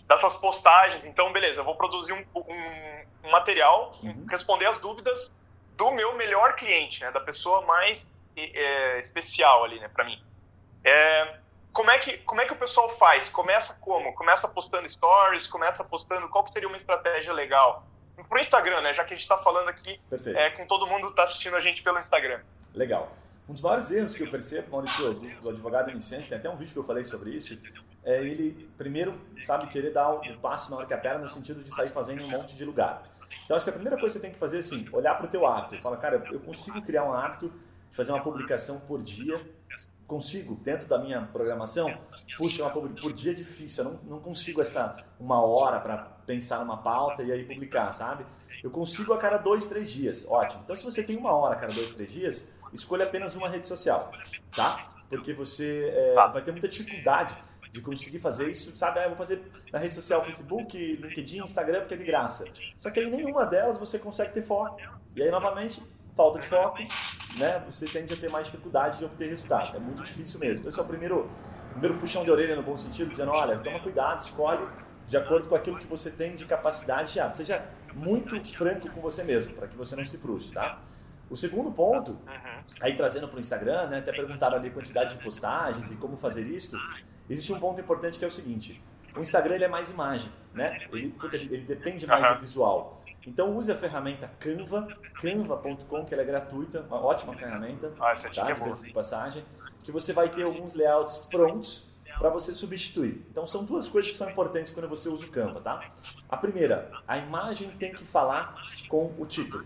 dessas postagens, então beleza, eu vou produzir um, um, um material, uhum. responder as dúvidas do meu melhor cliente, né, da pessoa mais é, especial ali, né, para mim. É, como é que como é que o pessoal faz? Começa como? Começa postando stories, começa postando qual que seria uma estratégia legal? Pro Instagram, né? Já que a gente está falando aqui é, com todo mundo está assistindo a gente pelo Instagram. Legal. Um dos maiores erros que eu percebo, Maurício, do, do advogado iniciante, tem até um vídeo que eu falei sobre isso, é ele primeiro, sabe, querer dar o um passo na hora que a perna no sentido de sair fazendo um monte de lugar. Então, acho que a primeira coisa que você tem que fazer é assim, olhar para o teu hábito. Fala, cara, eu consigo criar um hábito de fazer uma publicação por dia. Consigo, dentro da minha programação, puxa, uma por dia é difícil. Eu não, não consigo essa uma hora para pensar numa pauta e aí publicar, sabe? Eu consigo a cada dois, três dias. Ótimo. Então, se você tem uma hora a cada dois, três dias, escolha apenas uma rede social, tá? Porque você é, tá. vai ter muita dificuldade de conseguir fazer isso, sabe? Ah, eu vou fazer na rede social, Facebook, LinkedIn, Instagram, porque é de graça. Só que aí nenhuma delas você consegue ter foco. E aí, novamente, falta de foco, né? Você tende a ter mais dificuldade de obter resultado. É muito difícil mesmo. Então, esse é o primeiro, primeiro puxão de orelha no bom sentido, dizendo, olha, toma cuidado, escolhe de acordo com aquilo que você tem de capacidade de hábito. Seja muito franco com você mesmo, para que você não se frustre, tá? O segundo ponto, aí trazendo para o Instagram, né, até perguntaram ali quantidade de postagens e como fazer isso, existe um ponto importante que é o seguinte, o Instagram ele é mais imagem, né? Ele, ele, depende mais do visual. Então use a ferramenta Canva, canva.com, que ela é gratuita, uma ótima ferramenta, ah, tá? É de passagem, que você vai ter alguns layouts prontos para você substituir. Então são duas coisas que são importantes quando você usa o Canva, tá? A primeira, a imagem tem que falar com o título.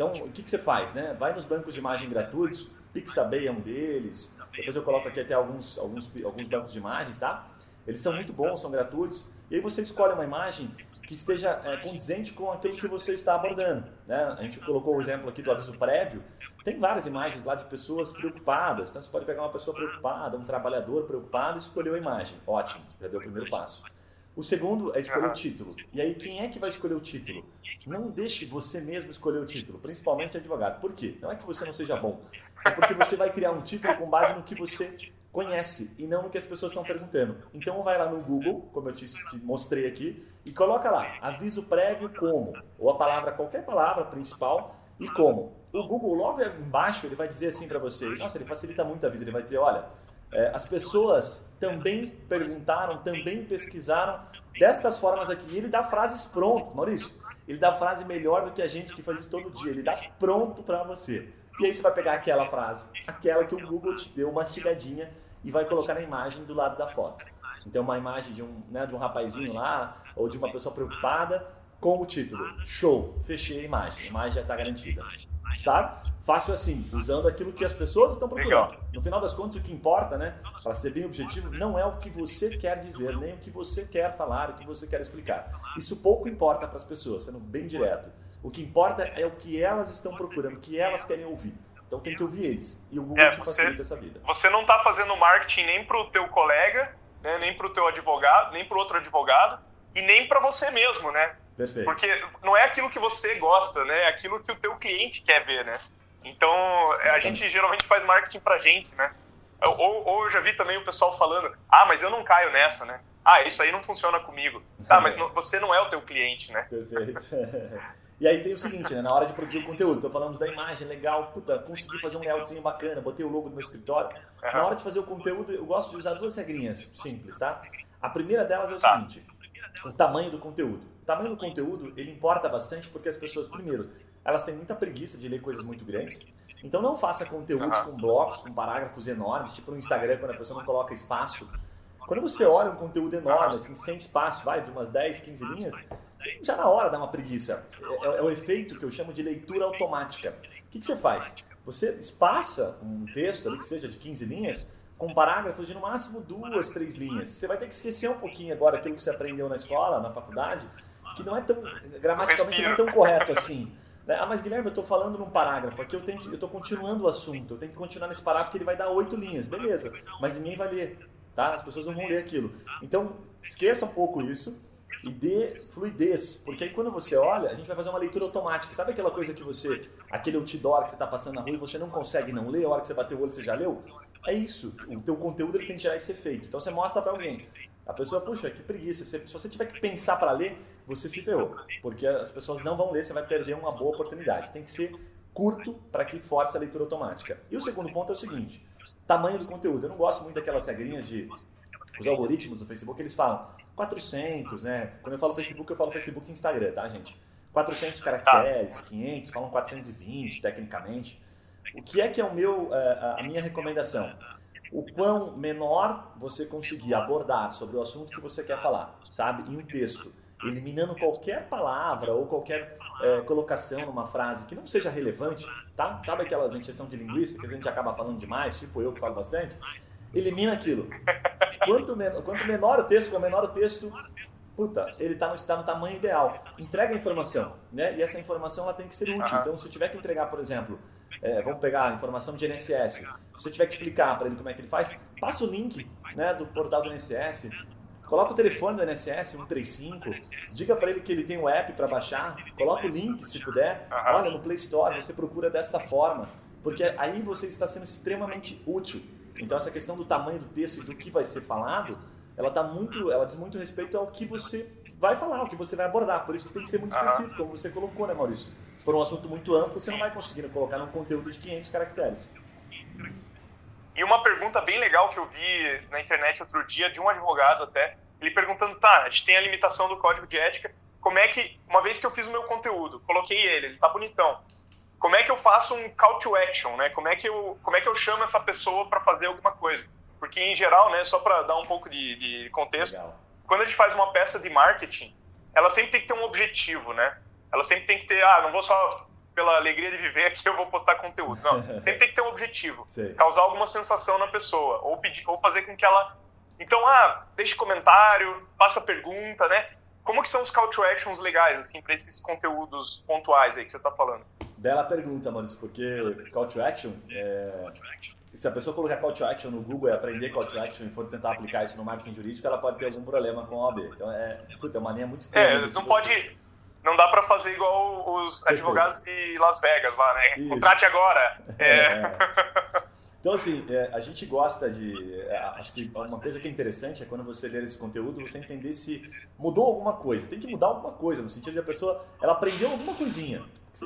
Então, o que, que você faz? Né? Vai nos bancos de imagem gratuitos, Pixabay é um deles, depois eu coloco aqui até alguns, alguns, alguns bancos de imagens, tá? Eles são muito bons, são gratuitos, e aí você escolhe uma imagem que esteja é, condizente com aquilo que você está abordando. Né? A gente colocou o exemplo aqui do aviso prévio, tem várias imagens lá de pessoas preocupadas, então você pode pegar uma pessoa preocupada, um trabalhador preocupado e escolher a imagem. Ótimo, já deu o primeiro passo. O segundo é escolher o título. E aí, quem é que vai escolher o título? Não deixe você mesmo escolher o título, principalmente advogado. Por quê? Não é que você não seja bom, é porque você vai criar um título com base no que você conhece e não no que as pessoas estão perguntando. Então vai lá no Google, como eu te, mostrei aqui, e coloca lá aviso prévio como, ou a palavra, qualquer palavra principal e como. O Google logo embaixo ele vai dizer assim para você, nossa, ele facilita muito a vida, ele vai dizer, olha, é, as pessoas também perguntaram, também pesquisaram destas formas aqui. Ele dá frases prontas, Maurício. Ele dá frase melhor do que a gente que faz isso todo dia. Ele dá pronto para você. E aí você vai pegar aquela frase, aquela que o Google te deu mastigadinha e vai colocar na imagem do lado da foto. Então uma imagem de um, né, de um rapazinho lá ou de uma pessoa preocupada com o título. Show, fechei a imagem. A imagem já está garantida. Sabe? Fácil assim, usando aquilo que as pessoas estão procurando. No final das contas, o que importa, né, para ser bem objetivo, não é o que você quer dizer, nem o que você quer falar, o que você quer explicar. Isso pouco importa para as pessoas, sendo bem direto. O que importa é o que elas estão procurando, o que elas querem ouvir. Então tem que ouvir eles. E o Google é, te você, facilita essa vida. Você não está fazendo marketing nem para o teu colega, né, nem para o teu advogado, nem para outro advogado, e nem para você mesmo, né? Perfeito. Porque não é aquilo que você gosta, né? É aquilo que o teu cliente quer ver, né? Então, a gente geralmente faz marketing pra gente, né? Ou, ou eu já vi também o pessoal falando, ah, mas eu não caio nessa, né? Ah, isso aí não funciona comigo. Tá, mas não, você não é o teu cliente, né? Perfeito. E aí tem o seguinte, né? Na hora de produzir o conteúdo, então falamos da imagem, legal, puta, consegui fazer um layoutzinho bacana, botei o logo do meu escritório. Uhum. Na hora de fazer o conteúdo, eu gosto de usar duas regrinhas simples, tá? A primeira delas é o tá. seguinte, o tamanho do conteúdo. O tamanho do conteúdo, ele importa bastante porque as pessoas, primeiro, elas têm muita preguiça de ler coisas muito grandes. Então não faça conteúdos com blocos, com parágrafos enormes, tipo no Instagram, quando a pessoa não coloca espaço. Quando você olha um conteúdo enorme, assim, sem espaço, vai, de umas 10, 15 linhas, já na hora dá uma preguiça. É, é, é o efeito que eu chamo de leitura automática. O que, que você faz? Você espaça um texto ali que seja de 15 linhas, com parágrafos de no máximo duas, três linhas. Você vai ter que esquecer um pouquinho agora aquilo que você aprendeu na escola, na faculdade, que não é tão, gramaticalmente não é tão correto assim. Né? Ah, mas Guilherme, eu estou falando num parágrafo, aqui eu tenho que, eu estou continuando o assunto, eu tenho que continuar nesse parágrafo porque ele vai dar oito linhas, beleza, mas ninguém vai ler, tá? As pessoas não vão ler aquilo. Então, esqueça um pouco isso e dê fluidez, porque aí quando você olha, a gente vai fazer uma leitura automática. Sabe aquela coisa que você, aquele outdoor que você está passando na rua e você não consegue não ler, a hora que você bater o olho você já leu? É isso, o teu conteúdo ele tem que gerar esse efeito. Então você mostra para alguém. A pessoa, puxa, que preguiça. Se você tiver que pensar para ler, você se ferrou. Porque as pessoas não vão ler, você vai perder uma boa oportunidade. Tem que ser curto para que force a leitura automática. E o segundo ponto é o seguinte: tamanho do conteúdo. Eu não gosto muito daquelas regrinhas de. Os algoritmos do Facebook, eles falam 400, né? Quando eu falo Facebook, eu falo Facebook e Instagram, tá, gente? 400 caracteres, 500, falam 420 tecnicamente. O que é que é o meu, eh, a minha recomendação? O quão menor você conseguir abordar sobre o assunto que você quer falar, sabe? Em um texto, eliminando qualquer palavra ou qualquer é, colocação numa frase que não seja relevante, tá? Sabe aquelas injeção de linguiça que a gente acaba falando demais, tipo eu que falo bastante? Elimina aquilo. Quanto, men quanto menor o texto, quanto menor o texto, puta, ele está no, tá no tamanho ideal. Entrega a informação, né? E essa informação ela tem que ser útil. Então, se eu tiver que entregar, por exemplo, é, vamos pegar a informação de INSS. Se você tiver que explicar para ele como é que ele faz, passa o link né, do portal do INSS, coloca o telefone do INSS 135, diga para ele que ele tem o um app para baixar, coloca o link se puder, olha no Play Store, você procura desta forma, porque aí você está sendo extremamente útil. Então essa questão do tamanho do texto e do que vai ser falado, ela tá muito, ela diz muito respeito ao que você vai falar, o que você vai abordar. Por isso que tem que ser muito específico, como você colocou, né, Maurício? Se for um assunto muito amplo, você não vai conseguir colocar num conteúdo de 500 caracteres. E uma pergunta bem legal que eu vi na internet outro dia, de um advogado até, ele perguntando, tá, a gente tem a limitação do código de ética, como é que, uma vez que eu fiz o meu conteúdo, coloquei ele, ele tá bonitão, como é que eu faço um call to action, né? Como é que eu, como é que eu chamo essa pessoa para fazer alguma coisa? Porque, em geral, né, só para dar um pouco de, de contexto, Legal. quando a gente faz uma peça de marketing, ela sempre tem que ter um objetivo, né? Ela sempre tem que ter, ah, não vou só pela alegria de viver aqui eu vou postar conteúdo. Não, sempre tem que ter um objetivo. Causar alguma sensação na pessoa. Ou, pedir, ou fazer com que ela... Então, ah, deixe comentário, faça pergunta, né? Como que são os call to actions legais, assim, para esses conteúdos pontuais aí que você está falando? Bela pergunta, Maurício, porque call to action é se a pessoa colocar call to action no Google e aprender call to action e for tentar aplicar isso no marketing jurídico, ela pode ter algum problema com a OAB. Então, é, puta, é uma linha muito estranha. É, não pode... Não dá para fazer igual os advogados de Las Vegas lá, né? Isso. Contrate agora. É. é. Então, assim, é, a gente gosta de. É, acho que uma coisa que é interessante é quando você ler esse conteúdo, você entender se mudou alguma coisa. Tem que mudar alguma coisa, no sentido de a pessoa ela aprendeu alguma coisinha,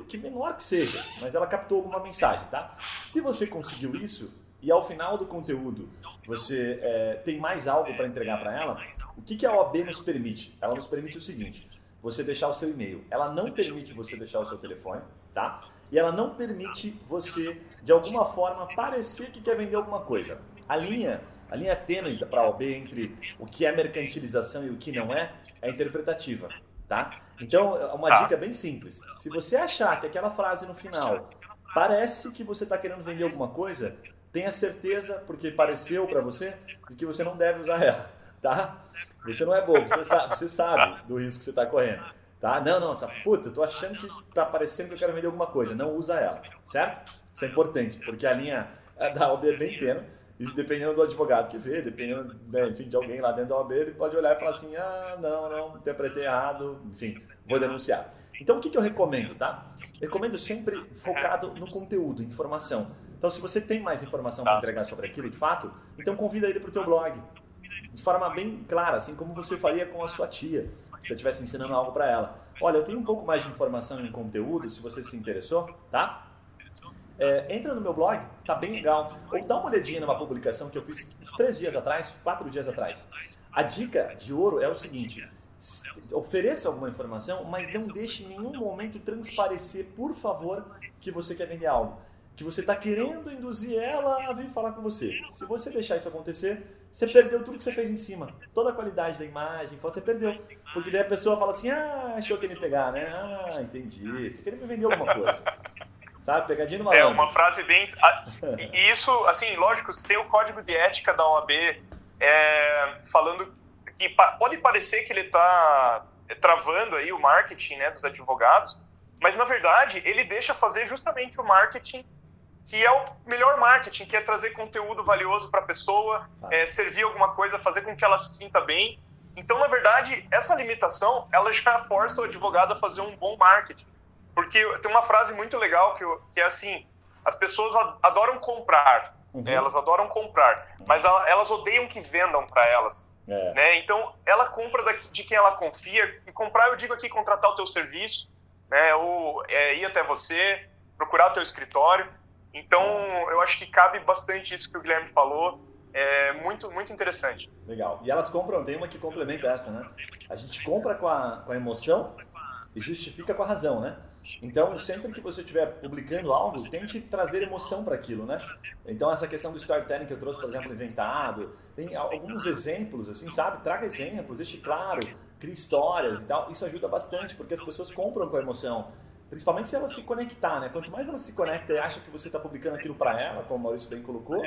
que menor que seja, mas ela captou alguma mensagem, tá? Se você conseguiu isso e ao final do conteúdo você é, tem mais algo para entregar para ela, o que, que a OAB nos permite? Ela nos permite o seguinte: você deixar o seu e-mail. Ela não permite você deixar o seu telefone, tá? E ela não permite você, de alguma forma, parecer que quer vender alguma coisa. A linha, a linha tênue para a OAB entre o que é mercantilização e o que não é, é interpretativa, tá? Então, uma tá. dica bem simples. Se você achar que aquela frase no final parece que você está querendo vender alguma coisa, tenha certeza, porque pareceu para você, de que você não deve usar ela, tá? Você não é bobo, você sabe, você sabe do risco que você está correndo, tá? Não, não, essa puta, eu tô achando que tá parecendo que eu quero vender alguma coisa, não usa ela, certo? Isso é importante, porque a linha da OAB é bem tênue, e dependendo do advogado que vê, dependendo, né, enfim, de alguém lá dentro da OAB, ele pode olhar e falar assim, ah, não, não, interpretei errado, enfim, vou denunciar. Então, o que, que eu recomendo, tá? Recomendo sempre focado no conteúdo, informação. Então, se você tem mais informação para entregar sobre aquilo, de fato, então convida ele para o teu blog. De forma bem clara, assim como você faria com a sua tia, se você estivesse ensinando algo para ela. Olha, eu tenho um pouco mais de informação em conteúdo, se você se interessou, tá? É, entra no meu blog, tá bem legal. Ou dá uma olhadinha numa publicação que eu fiz uns três dias atrás, quatro dias atrás. A dica de ouro é o seguinte: ofereça alguma informação, mas não deixe em nenhum momento transparecer, por favor, que você quer vender algo. Que você está querendo induzir ela a vir falar com você. Se você deixar isso acontecer, você perdeu tudo que você fez em cima. Toda a qualidade da imagem, foto, você perdeu. Porque daí a pessoa fala assim, ah, achou que ia me pegar, né? Ah, entendi. Você queria me vender alguma coisa. Sabe? Pegadinha no malandro. É, uma frase bem... E isso, assim, lógico, você tem o código de ética da OAB é, falando que pode parecer que ele está travando aí o marketing né, dos advogados, mas na verdade ele deixa fazer justamente o marketing que é o melhor marketing, que é trazer conteúdo valioso para a pessoa, é, servir alguma coisa, fazer com que ela se sinta bem. Então, na verdade, essa limitação, ela já força o advogado a fazer um bom marketing. Porque tem uma frase muito legal que, eu, que é assim, as pessoas adoram comprar, uhum. né? elas adoram comprar, mas elas odeiam que vendam para elas. É. Né? Então, ela compra de quem ela confia, e comprar, eu digo aqui, contratar o teu serviço, né? ou é, ir até você, procurar o teu escritório. Então, eu acho que cabe bastante isso que o Guilherme falou, é muito, muito interessante. Legal. E elas compram, tem uma que complementa essa, né? A gente compra com a, com a emoção e justifica com a razão, né? Então, sempre que você estiver publicando algo, tente trazer emoção para aquilo, né? Então, essa questão do storytelling que eu trouxe, por exemplo, inventado, tem alguns exemplos, assim, sabe? Traga exemplos, deixe claro, crie histórias e tal. Isso ajuda bastante, porque as pessoas compram com a emoção. Principalmente se ela se conectar, né? Quanto mais ela se conecta e acha que você está publicando aquilo para ela, como o Maurício bem colocou,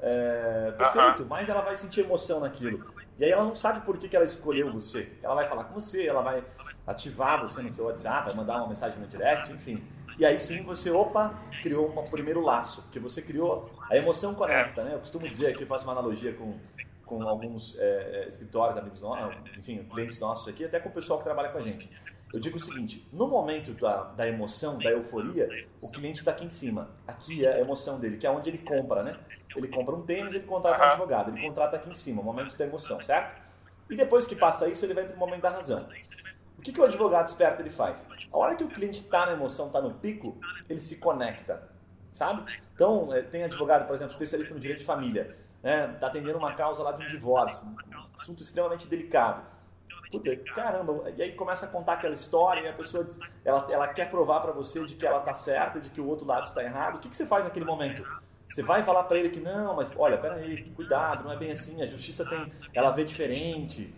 é, perfeito, mais ela vai sentir emoção naquilo. E aí ela não sabe por que, que ela escolheu você. Ela vai falar com você, ela vai ativar você no seu WhatsApp, vai mandar uma mensagem no direct, enfim. E aí sim você, opa, criou um primeiro laço, porque você criou. A emoção conecta, né? Eu costumo dizer aqui, faço uma analogia com, com alguns é, é escritórios, amigos nossos, enfim, clientes nossos aqui, até com o pessoal que trabalha com a gente. Eu digo o seguinte: no momento da, da emoção, da euforia, o cliente está aqui em cima. Aqui é a emoção dele, que é onde ele compra, né? Ele compra um tênis, ele contrata um advogado, ele contrata aqui em cima, o momento da emoção, certo? E depois que passa isso, ele vai para o momento da razão. O que, que o advogado esperto ele faz? A hora que o cliente está na emoção, está no pico, ele se conecta, sabe? Então, é, tem advogado, por exemplo, especialista no direito de família, né? Está atendendo uma causa lá de um divórcio, um assunto extremamente delicado. Puta, caramba, e aí começa a contar aquela história e a pessoa diz, ela, ela quer provar para você de que ela está certa, de que o outro lado está errado. O que, que você faz naquele momento? Você vai falar para ele que não, mas olha, peraí, cuidado, não é bem assim, a justiça tem, ela vê diferente,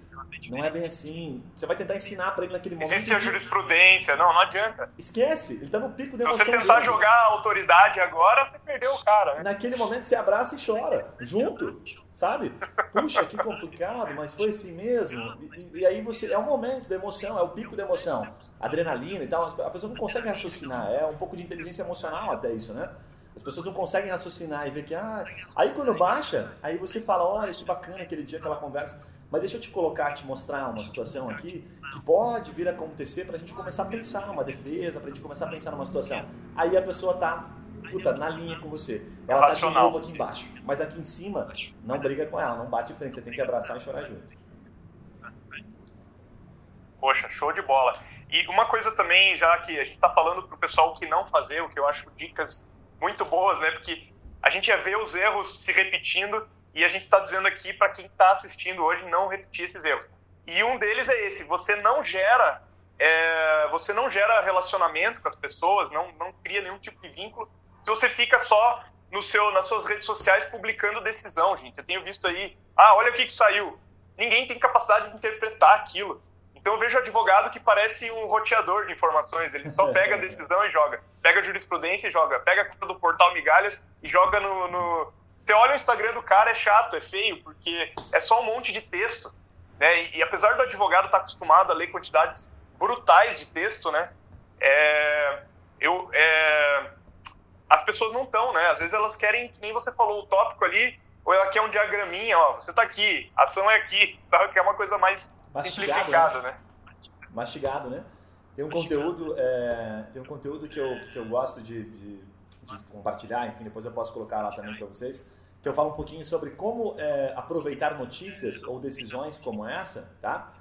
não é bem assim. Você vai tentar ensinar para ele naquele momento. Existe a jurisprudência, não, não adianta. Esquece, ele tá no pico da emoção. Se você tentar dele. jogar a autoridade agora, você perdeu o cara. Né? Naquele momento você abraça e chora, junto, sabe? Puxa, que complicado, mas foi assim mesmo. E, e, aí você. É o momento da emoção, é o pico da emoção. Adrenalina e tal, a pessoa não consegue raciocinar, é um pouco de inteligência emocional até isso, né? As pessoas não conseguem raciocinar e ver que, ah, aí quando baixa, aí você fala, olha que bacana aquele dia, aquela conversa. Mas deixa eu te colocar, te mostrar uma situação aqui que pode vir a acontecer para a gente começar a pensar numa defesa, para a gente começar a pensar numa situação. Aí a pessoa tá, puta, na linha com você. Ela tá de novo aqui embaixo, mas aqui em cima, não briga com ela, não bate em frente, você tem que abraçar e chorar junto. Poxa, show de bola. E uma coisa também, já que a gente está falando para o pessoal que não fazer, o que eu acho dicas muito boas, né? Porque a gente ia ver os erros se repetindo e a gente está dizendo aqui para quem está assistindo hoje não repetir esses erros. E um deles é esse: você não gera, é, você não gera relacionamento com as pessoas, não, não cria nenhum tipo de vínculo se você fica só no seu, nas suas redes sociais publicando decisão, gente. Eu tenho visto aí, ah, olha o que, que saiu. Ninguém tem capacidade de interpretar aquilo. Então eu vejo advogado que parece um roteador de informações, ele só pega a decisão e joga. Pega a jurisprudência e joga. Pega a conta do portal Migalhas e joga no, no, Você olha o Instagram do cara, é chato, é feio, porque é só um monte de texto. Né? E, e apesar do advogado estar acostumado a ler quantidades brutais de texto, né? É, eu, é, as pessoas não estão, né? Às vezes elas querem, que nem você falou, o tópico ali, ou ela quer um diagraminha, ó, você está aqui, a ação é aqui, tá? que é uma coisa mais Mastigado, né? Mastigado, né? Tem um conteúdo, é, tem um conteúdo que eu, que eu gosto de, de, de compartilhar, enfim, depois eu posso colocar lá também para vocês, que eu falo um pouquinho sobre como é, aproveitar notícias ou decisões como essa, tá?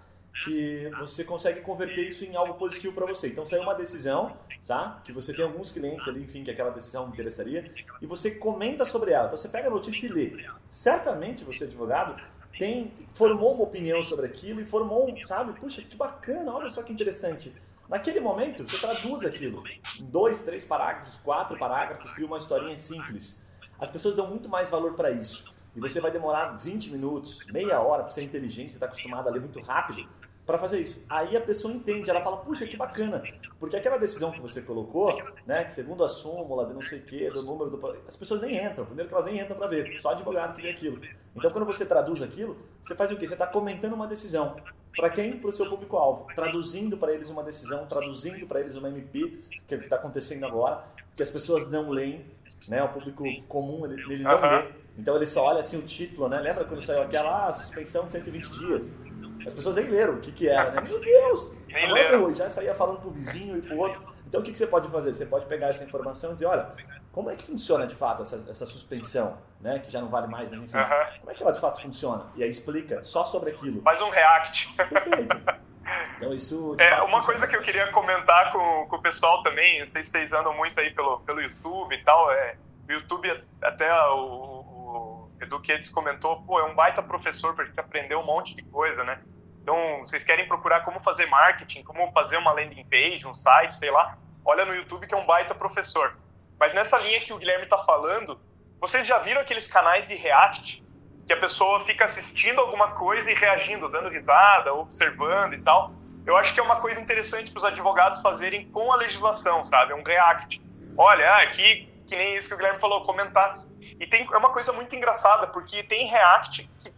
que você consegue converter isso em algo positivo para você. Então saiu uma decisão, tá? Que você tem alguns clientes ali, enfim, que aquela decisão interessaria, e você comenta sobre ela. Então você pega a notícia e lê. Certamente você advogado tem, formou uma opinião sobre aquilo e formou, sabe, puxa, que bacana, olha só que interessante. Naquele momento, você traduz aquilo em dois, três parágrafos, quatro parágrafos, cria uma historinha simples. As pessoas dão muito mais valor para isso. E você vai demorar 20 minutos, meia hora para ser inteligente, você está acostumado a ler muito rápido para fazer isso. Aí a pessoa entende, ela fala, puxa, que bacana, porque aquela decisão que você colocou, né, que segundo a súmula de não sei o quê, do número do... As pessoas nem entram, primeiro que elas nem entram para ver, só advogado que vê aquilo. Então quando você traduz aquilo, você faz o quê? Você está comentando uma decisão. Para quem? Para o seu público-alvo, traduzindo para eles uma decisão, traduzindo para eles uma MP, que é o que está acontecendo agora, que as pessoas não leem, né? O público comum, ele, ele não lê. Então ele só olha assim o título, né? Lembra quando saiu aquela ah, suspensão de 120 dias? As pessoas nem leram o que, que era, né? Meu Deus! Agora leram. já saía falando pro vizinho e pro outro. Então o que, que você pode fazer? Você pode pegar essa informação e dizer, olha, como é que funciona de fato essa, essa suspensão, né? Que já não vale mais, mas enfim. Como é que ela de fato funciona? E aí explica só sobre aquilo. Faz um react. Perfeito. Então isso. É, uma coisa que eu queria comentar com, com o pessoal também, não sei se vocês andam muito aí pelo, pelo YouTube e tal, é. O YouTube, até o, o Edu Quedes comentou, pô, é um baita professor pra gente aprender um monte de coisa, né? Então, vocês querem procurar como fazer marketing, como fazer uma landing page, um site, sei lá, olha no YouTube que é um baita professor. Mas nessa linha que o Guilherme está falando, vocês já viram aqueles canais de React? Que a pessoa fica assistindo alguma coisa e reagindo, dando risada, observando e tal. Eu acho que é uma coisa interessante para os advogados fazerem com a legislação, sabe? Um React. Olha, aqui, que nem isso que o Guilherme falou, comentar. E tem, é uma coisa muito engraçada, porque tem React que,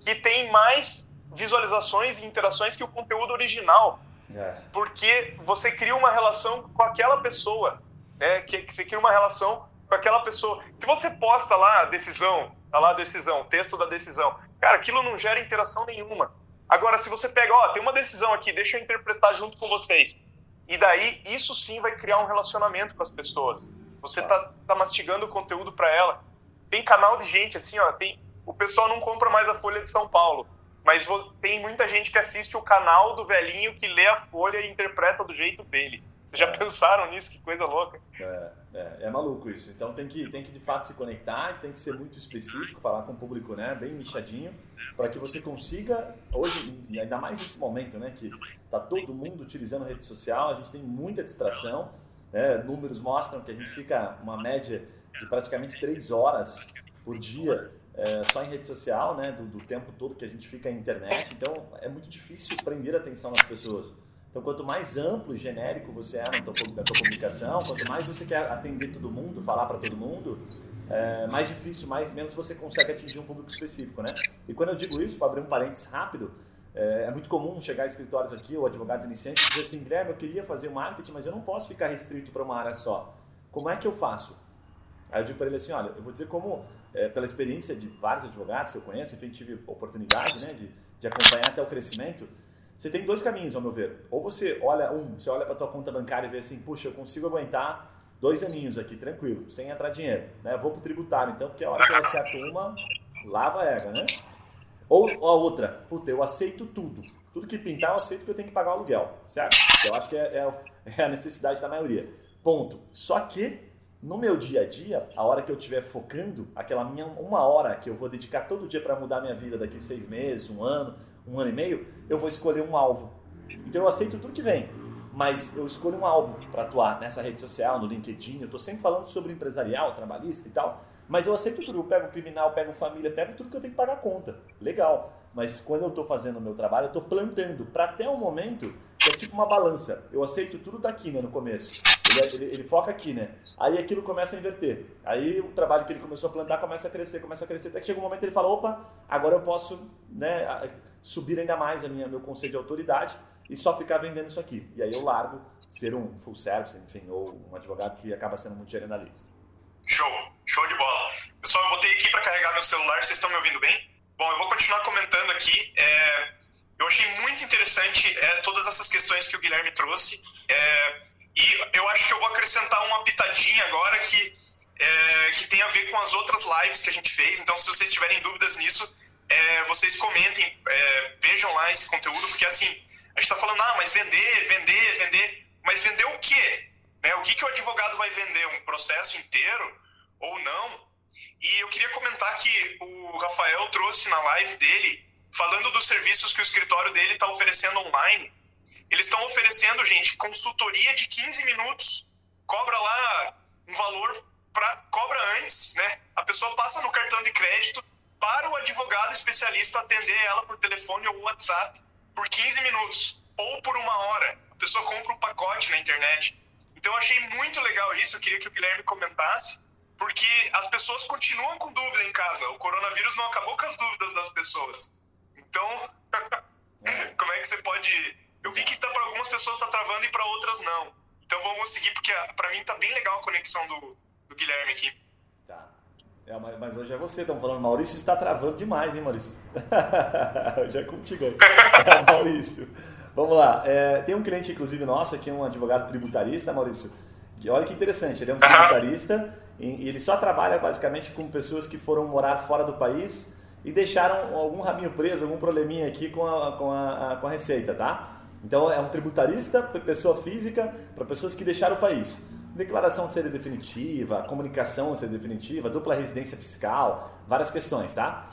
que tem mais visualizações e interações que o conteúdo original. É. Porque você cria uma relação com aquela pessoa, né? Que, que você cria uma relação com aquela pessoa. Se você posta lá a decisão, tá lá a decisão, texto da decisão, cara, aquilo não gera interação nenhuma. Agora, se você pega, ó, tem uma decisão aqui, deixa eu interpretar junto com vocês. E daí, isso sim vai criar um relacionamento com as pessoas. Você tá, tá mastigando o conteúdo para ela. Tem canal de gente assim, ó, tem o pessoal não compra mais a Folha de São Paulo. Mas tem muita gente que assiste o canal do velhinho que lê a folha e interpreta do jeito dele. Já pensaram nisso? Que coisa louca. É, é, é, maluco isso. Então tem que, tem que de fato se conectar, tem que ser muito específico, falar com o público né, bem nichadinho, para que você consiga, hoje, ainda mais nesse momento, né, que tá todo mundo utilizando rede social, a gente tem muita distração, né, números mostram que a gente fica uma média de praticamente três horas por dia é, só em rede social, né, do, do, tempo todo que a gente fica na internet. Então, é muito difícil prender a atenção das pessoas. Então, quanto mais amplo e genérico você é na tua, na tua publicação, quanto mais você quer atender todo mundo, falar para todo mundo, é, mais difícil, mais menos você consegue atingir um público específico, né? E quando eu digo isso, para abrir um parênteses rápido, é, é, muito comum chegar a escritórios aqui ou advogados iniciantes e dizer assim, Guilherme, eu queria fazer marketing, mas eu não posso ficar restrito para uma área só. Como é que eu faço? Aí eu digo para ele assim, olha, eu vou dizer como, é, pela experiência de vários advogados que eu conheço, enfim, tive oportunidade né, de, de acompanhar até o crescimento, você tem dois caminhos, ao meu ver. Ou você olha, um, você olha para tua conta bancária e vê assim, puxa, eu consigo aguentar dois aninhos aqui, tranquilo, sem entrar dinheiro. Né? Vou para o tributário, então, porque a hora que eu acerto uma, lava a ega, né? Ou a outra, puta, eu aceito tudo. Tudo que pintar, eu aceito que eu tenho que pagar o aluguel, certo? Eu acho que é, é, é a necessidade da maioria. Ponto. Só que no meu dia a dia, a hora que eu estiver focando, aquela minha uma hora que eu vou dedicar todo dia para mudar minha vida daqui seis meses, um ano, um ano e meio, eu vou escolher um alvo. Então eu aceito tudo que vem, mas eu escolho um alvo para atuar nessa rede social, no LinkedIn. Eu estou sempre falando sobre empresarial, trabalhista e tal, mas eu aceito tudo. Eu pego criminal, pego família, pego tudo que eu tenho que pagar conta. Legal. Mas quando eu estou fazendo o meu trabalho, eu estou plantando para até o momento é tipo uma balança. Eu aceito tudo daqui, né, no começo. Ele, ele, ele, foca aqui, né? Aí aquilo começa a inverter. Aí o trabalho que ele começou a plantar começa a crescer, começa a crescer, até que chega um momento que ele fala, opa, agora eu posso né, subir ainda mais a minha, meu conceito de autoridade e só ficar vendendo isso aqui. E aí eu largo ser um full service, enfim, ou um advogado que acaba sendo muito generalista. Show, show de bola. Pessoal, eu botei aqui para carregar meu celular, vocês estão me ouvindo bem? Bom, eu vou continuar comentando aqui. É, eu achei muito interessante é, todas essas questões que o Guilherme trouxe. É, e eu acho que eu vou acrescentar uma pitadinha agora que, é, que tem a ver com as outras lives que a gente fez. Então, se vocês tiverem dúvidas nisso, é, vocês comentem, é, vejam lá esse conteúdo, porque assim, a gente está falando, ah, mas vender, vender, vender. Mas vender o quê? Né? O que, que o advogado vai vender? Um processo inteiro ou não? E eu queria comentar que o Rafael trouxe na live dele, falando dos serviços que o escritório dele está oferecendo online eles estão oferecendo, gente, consultoria de 15 minutos. Cobra lá um valor para cobra antes, né? A pessoa passa no cartão de crédito para o advogado especialista atender ela por telefone ou WhatsApp por 15 minutos ou por uma hora. A pessoa compra um pacote na internet. Então eu achei muito legal isso, eu queria que o Guilherme comentasse, porque as pessoas continuam com dúvida em casa. O coronavírus não acabou com as dúvidas das pessoas. Então, como é que você pode. Eu vi que tá para algumas pessoas tá travando e para outras não. Então vamos seguir, porque para mim tá bem legal a conexão do, do Guilherme aqui. Tá. É, mas, mas hoje é você, estão falando, Maurício está travando demais, hein, Maurício? hoje é contigo aí. É, Maurício. Vamos lá. É, tem um cliente, inclusive, nosso aqui, um advogado tributarista, Maurício. Olha que interessante, ele é um tributarista e ele só trabalha basicamente com pessoas que foram morar fora do país e deixaram algum rabinho preso, algum probleminha aqui com a, com a, com a receita, tá? Então é um tributarista, pessoa física, para pessoas que deixaram o país. Declaração de sede definitiva, comunicação de sede definitiva, dupla residência fiscal, várias questões, tá?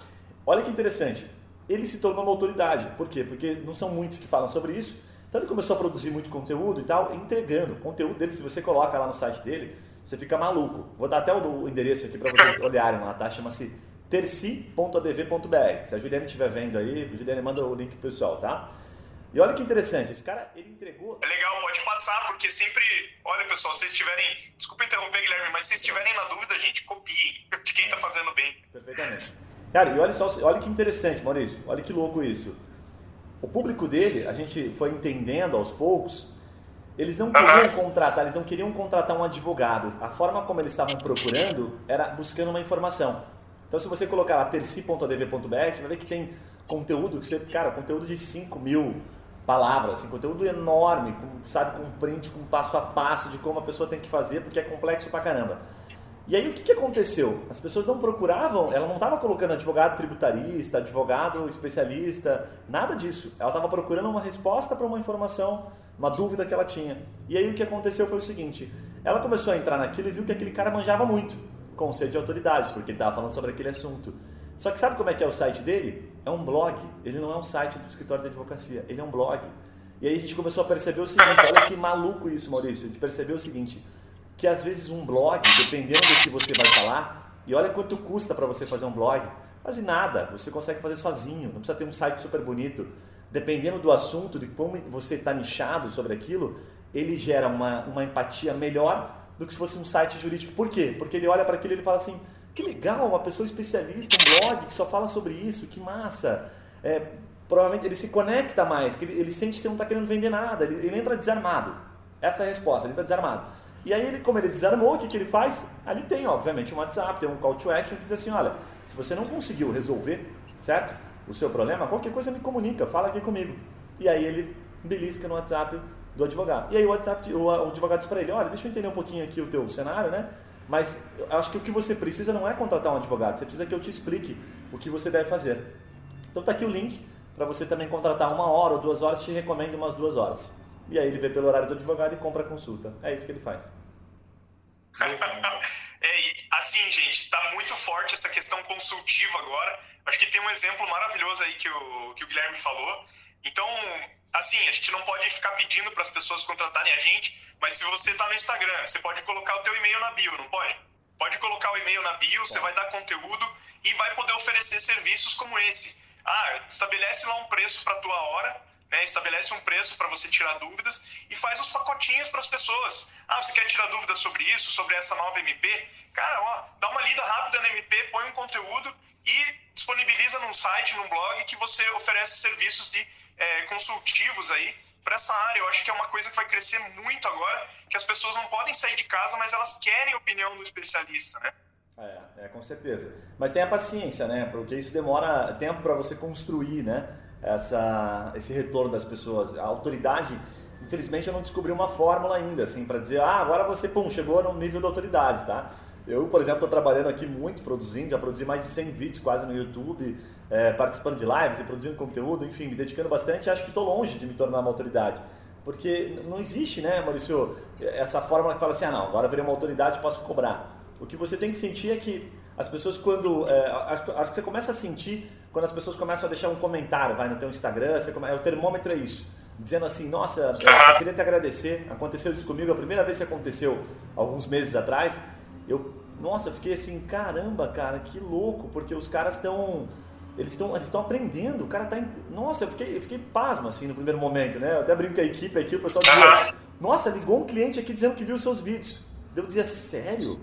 Olha que interessante. Ele se tornou uma autoridade. Por quê? Porque não são muitos que falam sobre isso. Então ele começou a produzir muito conteúdo e tal, entregando. O conteúdo dele, se você coloca lá no site dele, você fica maluco. Vou dar até o endereço aqui para vocês olharem lá, tá? Chama-se terci.adv.br. Se a Juliane estiver vendo aí, Juliane manda o link pro pessoal, tá? E olha que interessante, esse cara, ele entregou... É legal, pode passar, porque sempre... Olha, pessoal, se vocês estiverem... Desculpa interromper, Guilherme, mas se vocês estiverem na dúvida, gente, copiem de quem está é. fazendo bem. Perfeitamente. Cara, e olha só, olha que interessante, Maurício, olha que louco isso. O público dele, a gente foi entendendo aos poucos, eles não queriam contratar, eles não queriam contratar um advogado. A forma como eles estavam procurando era buscando uma informação. Então, se você colocar lá terci.adv.br, você vai ver que tem conteúdo que você, cara, conteúdo de 5 mil palavras, assim, conteúdo enorme, com, sabe, com print, com passo a passo de como a pessoa tem que fazer, porque é complexo pra caramba. E aí o que, que aconteceu? As pessoas não procuravam, ela não estava colocando advogado tributarista, advogado especialista, nada disso. Ela estava procurando uma resposta para uma informação, uma dúvida que ela tinha. E aí o que aconteceu foi o seguinte: ela começou a entrar naquilo e viu que aquele cara manjava muito conceito de autoridade, porque ele estava falando sobre aquele assunto. Só que sabe como é que é o site dele? É um blog. Ele não é um site do escritório de advocacia, ele é um blog. E aí a gente começou a perceber o seguinte, olha que maluco isso, Maurício. A gente percebeu o seguinte, que às vezes um blog, dependendo do que você vai falar, e olha quanto custa para você fazer um blog, quase nada, você consegue fazer sozinho, não precisa ter um site super bonito. Dependendo do assunto, de como você está nichado sobre aquilo, ele gera uma, uma empatia melhor do que se fosse um site jurídico. Por quê? Porque ele olha para aquilo e ele fala assim: que legal, uma pessoa especialista, um blog que só fala sobre isso, que massa. É, provavelmente ele se conecta mais, ele, ele sente que não está querendo vender nada, ele, ele, entra desarmado. Essa é a resposta, ele está desarmado. E aí, ele, como ele desarmou, o que, que ele faz? Ali tem, obviamente, um WhatsApp, tem um call to action que diz assim: olha, se você não conseguiu resolver, certo? O seu problema, qualquer coisa me comunica, fala aqui comigo. E aí ele belisca no WhatsApp do advogado. E aí o WhatsApp, o, advogado diz para ele, olha, deixa eu entender um pouquinho aqui o teu cenário, né? Mas acho que o que você precisa não é contratar um advogado, você precisa que eu te explique o que você deve fazer. Então tá aqui o link para você também contratar uma hora ou duas horas, te recomendo umas duas horas. E aí ele vê pelo horário do advogado e compra a consulta. É isso que ele faz. é, assim, gente, tá muito forte essa questão consultiva agora. Acho que tem um exemplo maravilhoso aí que o, que o Guilherme falou então, assim, a gente não pode ficar pedindo para as pessoas contratarem a gente, mas se você está no Instagram, você pode colocar o teu e-mail na bio, não pode? Pode colocar o e-mail na bio, você vai dar conteúdo e vai poder oferecer serviços como esse. Ah, estabelece lá um preço para a tua hora, né? estabelece um preço para você tirar dúvidas e faz os pacotinhos para as pessoas. Ah, você quer tirar dúvidas sobre isso, sobre essa nova MP? Cara, ó, dá uma lida rápida na MP, põe um conteúdo e disponibiliza num site, num blog que você oferece serviços de é, consultivos aí para essa área. Eu acho que é uma coisa que vai crescer muito agora, que as pessoas não podem sair de casa, mas elas querem opinião do especialista, né? É, é, com certeza. Mas tenha paciência, né? Porque isso demora tempo para você construir, né? Essa, esse retorno das pessoas. A autoridade, infelizmente, eu não descobri uma fórmula ainda, assim, para dizer, ah, agora você, pum, chegou no nível da autoridade, tá? Eu, por exemplo, estou trabalhando aqui muito, produzindo, já produzi mais de 100 vídeos quase no YouTube, é, participando de lives e produzindo conteúdo, enfim, me dedicando bastante. Acho que estou longe de me tornar uma autoridade. Porque não existe, né, Maurício, essa fórmula que fala assim, ah, não, agora virei uma autoridade posso cobrar. O que você tem que sentir é que as pessoas quando... É, acho que você começa a sentir quando as pessoas começam a deixar um comentário, vai no teu Instagram, você come, é, o termômetro é isso. Dizendo assim, nossa, eu queria te agradecer, aconteceu isso comigo, a primeira vez que aconteceu, alguns meses atrás, eu, nossa, fiquei assim, caramba, cara, que louco, porque os caras estão eles estão eles estão aprendendo, o cara tá. Nossa, eu fiquei, eu fiquei pasmo assim no primeiro momento, né? Eu até brinco com a equipe aqui, o pessoal dizia, nossa, ligou um cliente aqui dizendo que viu os seus vídeos. Eu dizia, sério?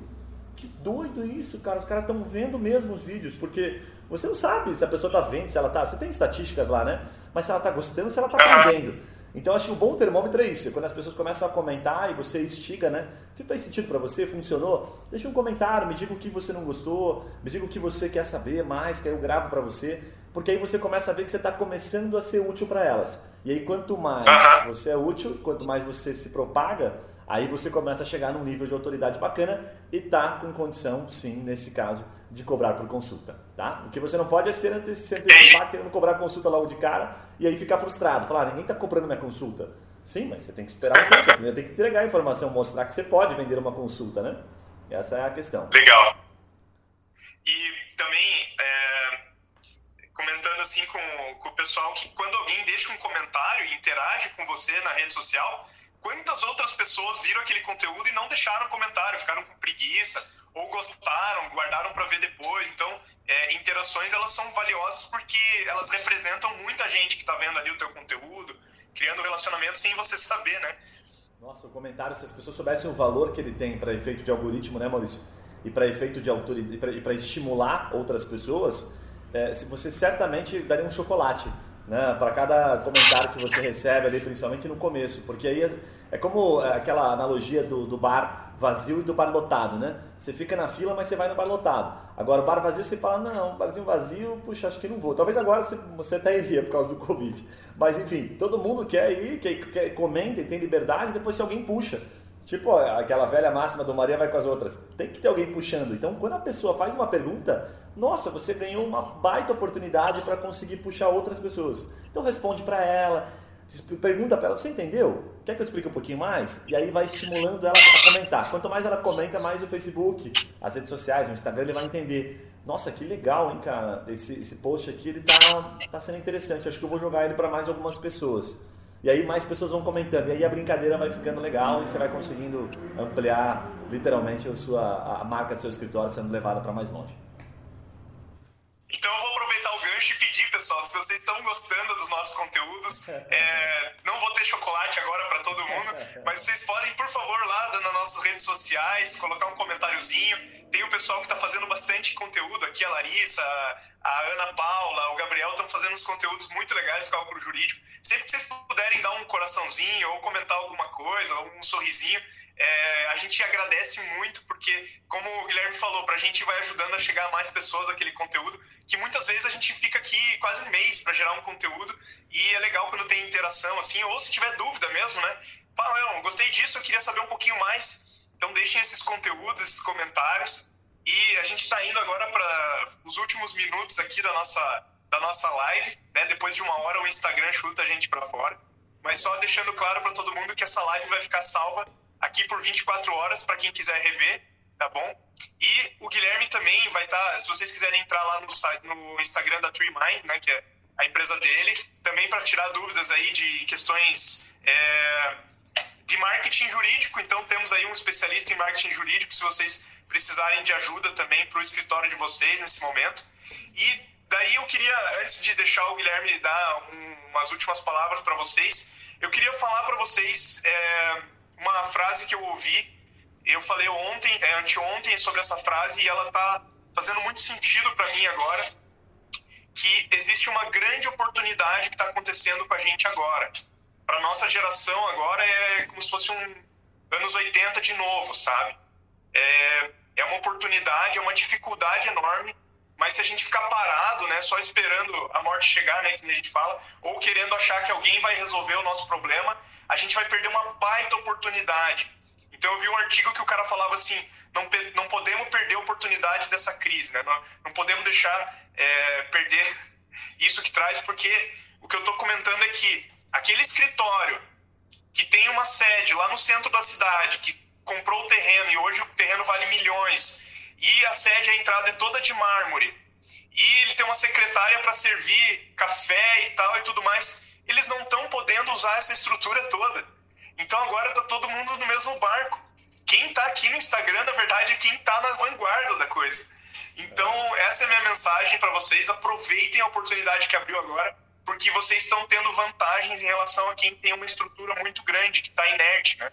que doido isso, cara. Os caras estão vendo mesmo os vídeos, porque você não sabe se a pessoa está vendo, se ela tá. Você tem estatísticas lá, né? Mas se ela está gostando, se ela está aprendendo. Então acho que o bom termômetro é isso, é quando as pessoas começam a comentar e você instiga, né? Faz sentido para você? Funcionou? Deixa um comentário, me diga o que você não gostou, me diga o que você quer saber mais, que aí eu gravo para você, porque aí você começa a ver que você está começando a ser útil para elas. E aí quanto mais você é útil, quanto mais você se propaga, aí você começa a chegar num nível de autoridade bacana e tá com condição, sim, nesse caso, de cobrar por consulta, tá? O que você não pode é ser antecipar querendo cobrar consulta logo de cara e aí ficar frustrado, falar, ah, ninguém está cobrando minha consulta. Sim, mas você tem que esperar um tempo, você primeiro tem que entregar a informação, mostrar que você pode vender uma consulta, né? Essa é a questão. Legal. E também, é, comentando assim com, com o pessoal, que quando alguém deixa um comentário e interage com você na rede social, quantas outras pessoas viram aquele conteúdo e não deixaram comentário, ficaram com preguiça, ou gostaram, guardaram para ver depois. Então, é, interações elas são valiosas porque elas representam muita gente que está vendo ali o teu conteúdo, criando relacionamento sem você saber, né? Nossa, o comentário, se as pessoas soubessem o valor que ele tem para efeito de algoritmo, né, Maurício? E para efeito de autoridade, e para estimular outras pessoas, é, você certamente daria um chocolate né, para cada comentário que você recebe ali, principalmente no começo, porque aí é, é como é, aquela analogia do, do bar vazio e do bar lotado, né? Você fica na fila, mas você vai no bar lotado. Agora, bar vazio, você fala, não, barzinho vazio, puxa, acho que não vou. Talvez agora você, você até iria por causa do Covid. Mas, enfim, todo mundo quer ir, quer, quer, comenta e tem liberdade, depois se alguém puxa. Tipo, aquela velha máxima do Maria vai com as outras. Tem que ter alguém puxando. Então, quando a pessoa faz uma pergunta, nossa, você ganhou uma baita oportunidade para conseguir puxar outras pessoas. Então, responde para ela pergunta para ela, você entendeu? Quer que eu explique um pouquinho mais? E aí vai estimulando ela a comentar. Quanto mais ela comenta, mais o Facebook, as redes sociais, o Instagram, ele vai entender. Nossa, que legal, hein, cara? Esse, esse post aqui, ele tá, tá sendo interessante. Acho que eu vou jogar ele para mais algumas pessoas. E aí mais pessoas vão comentando. E aí a brincadeira vai ficando legal e você vai conseguindo ampliar, literalmente, a, sua, a marca do seu escritório sendo levada para mais longe. Então eu vou aproveitar o gancho e pedir, pessoal, se vocês estão gostando dos nossos conteúdos, é, não vou ter chocolate agora para todo mundo, mas vocês podem, por favor, lá nas nossas redes sociais, colocar um comentáriozinho. Tem o pessoal que está fazendo bastante conteúdo aqui, a Larissa, a Ana Paula, o Gabriel estão fazendo uns conteúdos muito legais de cálculo jurídico. Sempre que vocês puderem dar um coraçãozinho ou comentar alguma coisa, ou um sorrisinho, é, a gente agradece muito porque, como o Guilherme falou, para a gente vai ajudando a chegar a mais pessoas aquele conteúdo, que muitas vezes a gente fica aqui quase um mês para gerar um conteúdo e é legal quando tem interação assim, ou se tiver dúvida mesmo, né? Fala, eu gostei disso, eu queria saber um pouquinho mais. Então deixem esses conteúdos, esses comentários. E a gente está indo agora para os últimos minutos aqui da nossa, da nossa live. Né? Depois de uma hora o Instagram chuta a gente para fora. Mas só deixando claro para todo mundo que essa live vai ficar salva aqui por 24 horas para quem quiser rever, tá bom? E o Guilherme também vai estar, tá, se vocês quiserem entrar lá no, site, no Instagram da TreeMind, né, que é a empresa dele, também para tirar dúvidas aí de questões é, de marketing jurídico. Então temos aí um especialista em marketing jurídico, se vocês precisarem de ajuda também para o escritório de vocês nesse momento. E daí eu queria, antes de deixar o Guilherme dar um, umas últimas palavras para vocês, eu queria falar para vocês é, uma frase que eu ouvi. Eu falei ontem, é, anteontem, sobre essa frase e ela está fazendo muito sentido para mim agora. Que existe uma grande oportunidade que está acontecendo com a gente agora. Para nossa geração agora é como se fosse um anos 80 de novo, sabe? É, é uma oportunidade, é uma dificuldade enorme mas se a gente ficar parado, né, só esperando a morte chegar, né, que a gente fala, ou querendo achar que alguém vai resolver o nosso problema, a gente vai perder uma baita oportunidade. Então eu vi um artigo que o cara falava assim, não, não podemos perder a oportunidade dessa crise, né? não, não podemos deixar é, perder isso que traz, porque o que eu estou comentando é que aquele escritório que tem uma sede lá no centro da cidade, que comprou o terreno e hoje o terreno vale milhões, e a sede, a entrada é toda de mármore, e ele tem uma secretária para servir café e tal e tudo mais, eles não estão podendo usar essa estrutura toda. Então agora está todo mundo no mesmo barco. Quem está aqui no Instagram, na verdade, é quem está na vanguarda da coisa. Então, essa é a minha mensagem para vocês. Aproveitem a oportunidade que abriu agora, porque vocês estão tendo vantagens em relação a quem tem uma estrutura muito grande, que está inerte. Né?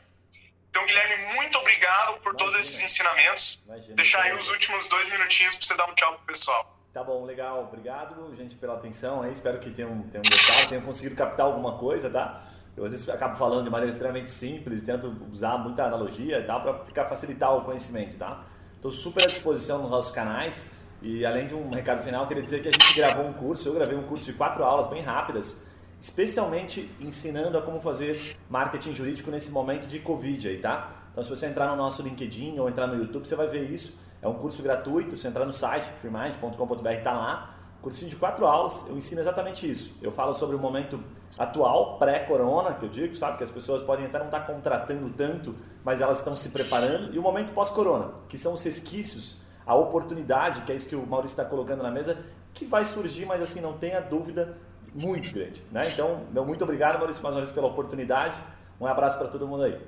Então, Guilherme, muito obrigado por Imagina. todos esses ensinamentos. Imagina. Deixar aí os últimos dois minutinhos para você dar um tchau pro pessoal. Tá bom, legal. Obrigado, gente, pela atenção aí. Espero que tenham, tenham gostado, tenham conseguido captar alguma coisa, tá? Eu às vezes acabo falando de maneira extremamente simples, tento usar muita analogia e tal para ficar facilitar o conhecimento, tá? Estou super à disposição nos nossos canais e além de um recado final, queria dizer que a gente gravou um curso, eu gravei um curso de quatro aulas bem rápidas, especialmente ensinando a como fazer marketing jurídico nesse momento de Covid aí, tá? Então se você entrar no nosso LinkedIn ou entrar no YouTube, você vai ver isso. É um curso gratuito, você entrar no site freemind.com.br, tá lá cursinho de quatro aulas, eu ensino exatamente isso. Eu falo sobre o momento atual, pré-corona, que eu digo, sabe? Que as pessoas podem até não estar contratando tanto, mas elas estão se preparando. E o momento pós-corona, que são os resquícios, a oportunidade, que é isso que o Maurício está colocando na mesa, que vai surgir, mas assim, não tenha dúvida, muito grande. Né? Então, meu muito obrigado, Maurício, mais uma vez pela oportunidade. Um abraço para todo mundo aí.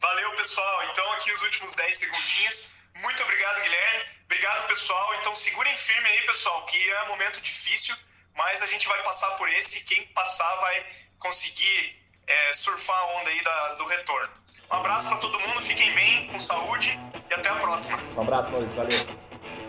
Valeu, pessoal. Então, aqui os últimos 10 segundinhos. Muito obrigado, Guilherme. Obrigado, pessoal. Então segurem firme aí, pessoal, que é um momento difícil, mas a gente vai passar por esse e quem passar vai conseguir é, surfar a onda aí da, do retorno. Um abraço para todo mundo, fiquem bem, com saúde e até a próxima. Um abraço, Maurício. Valeu.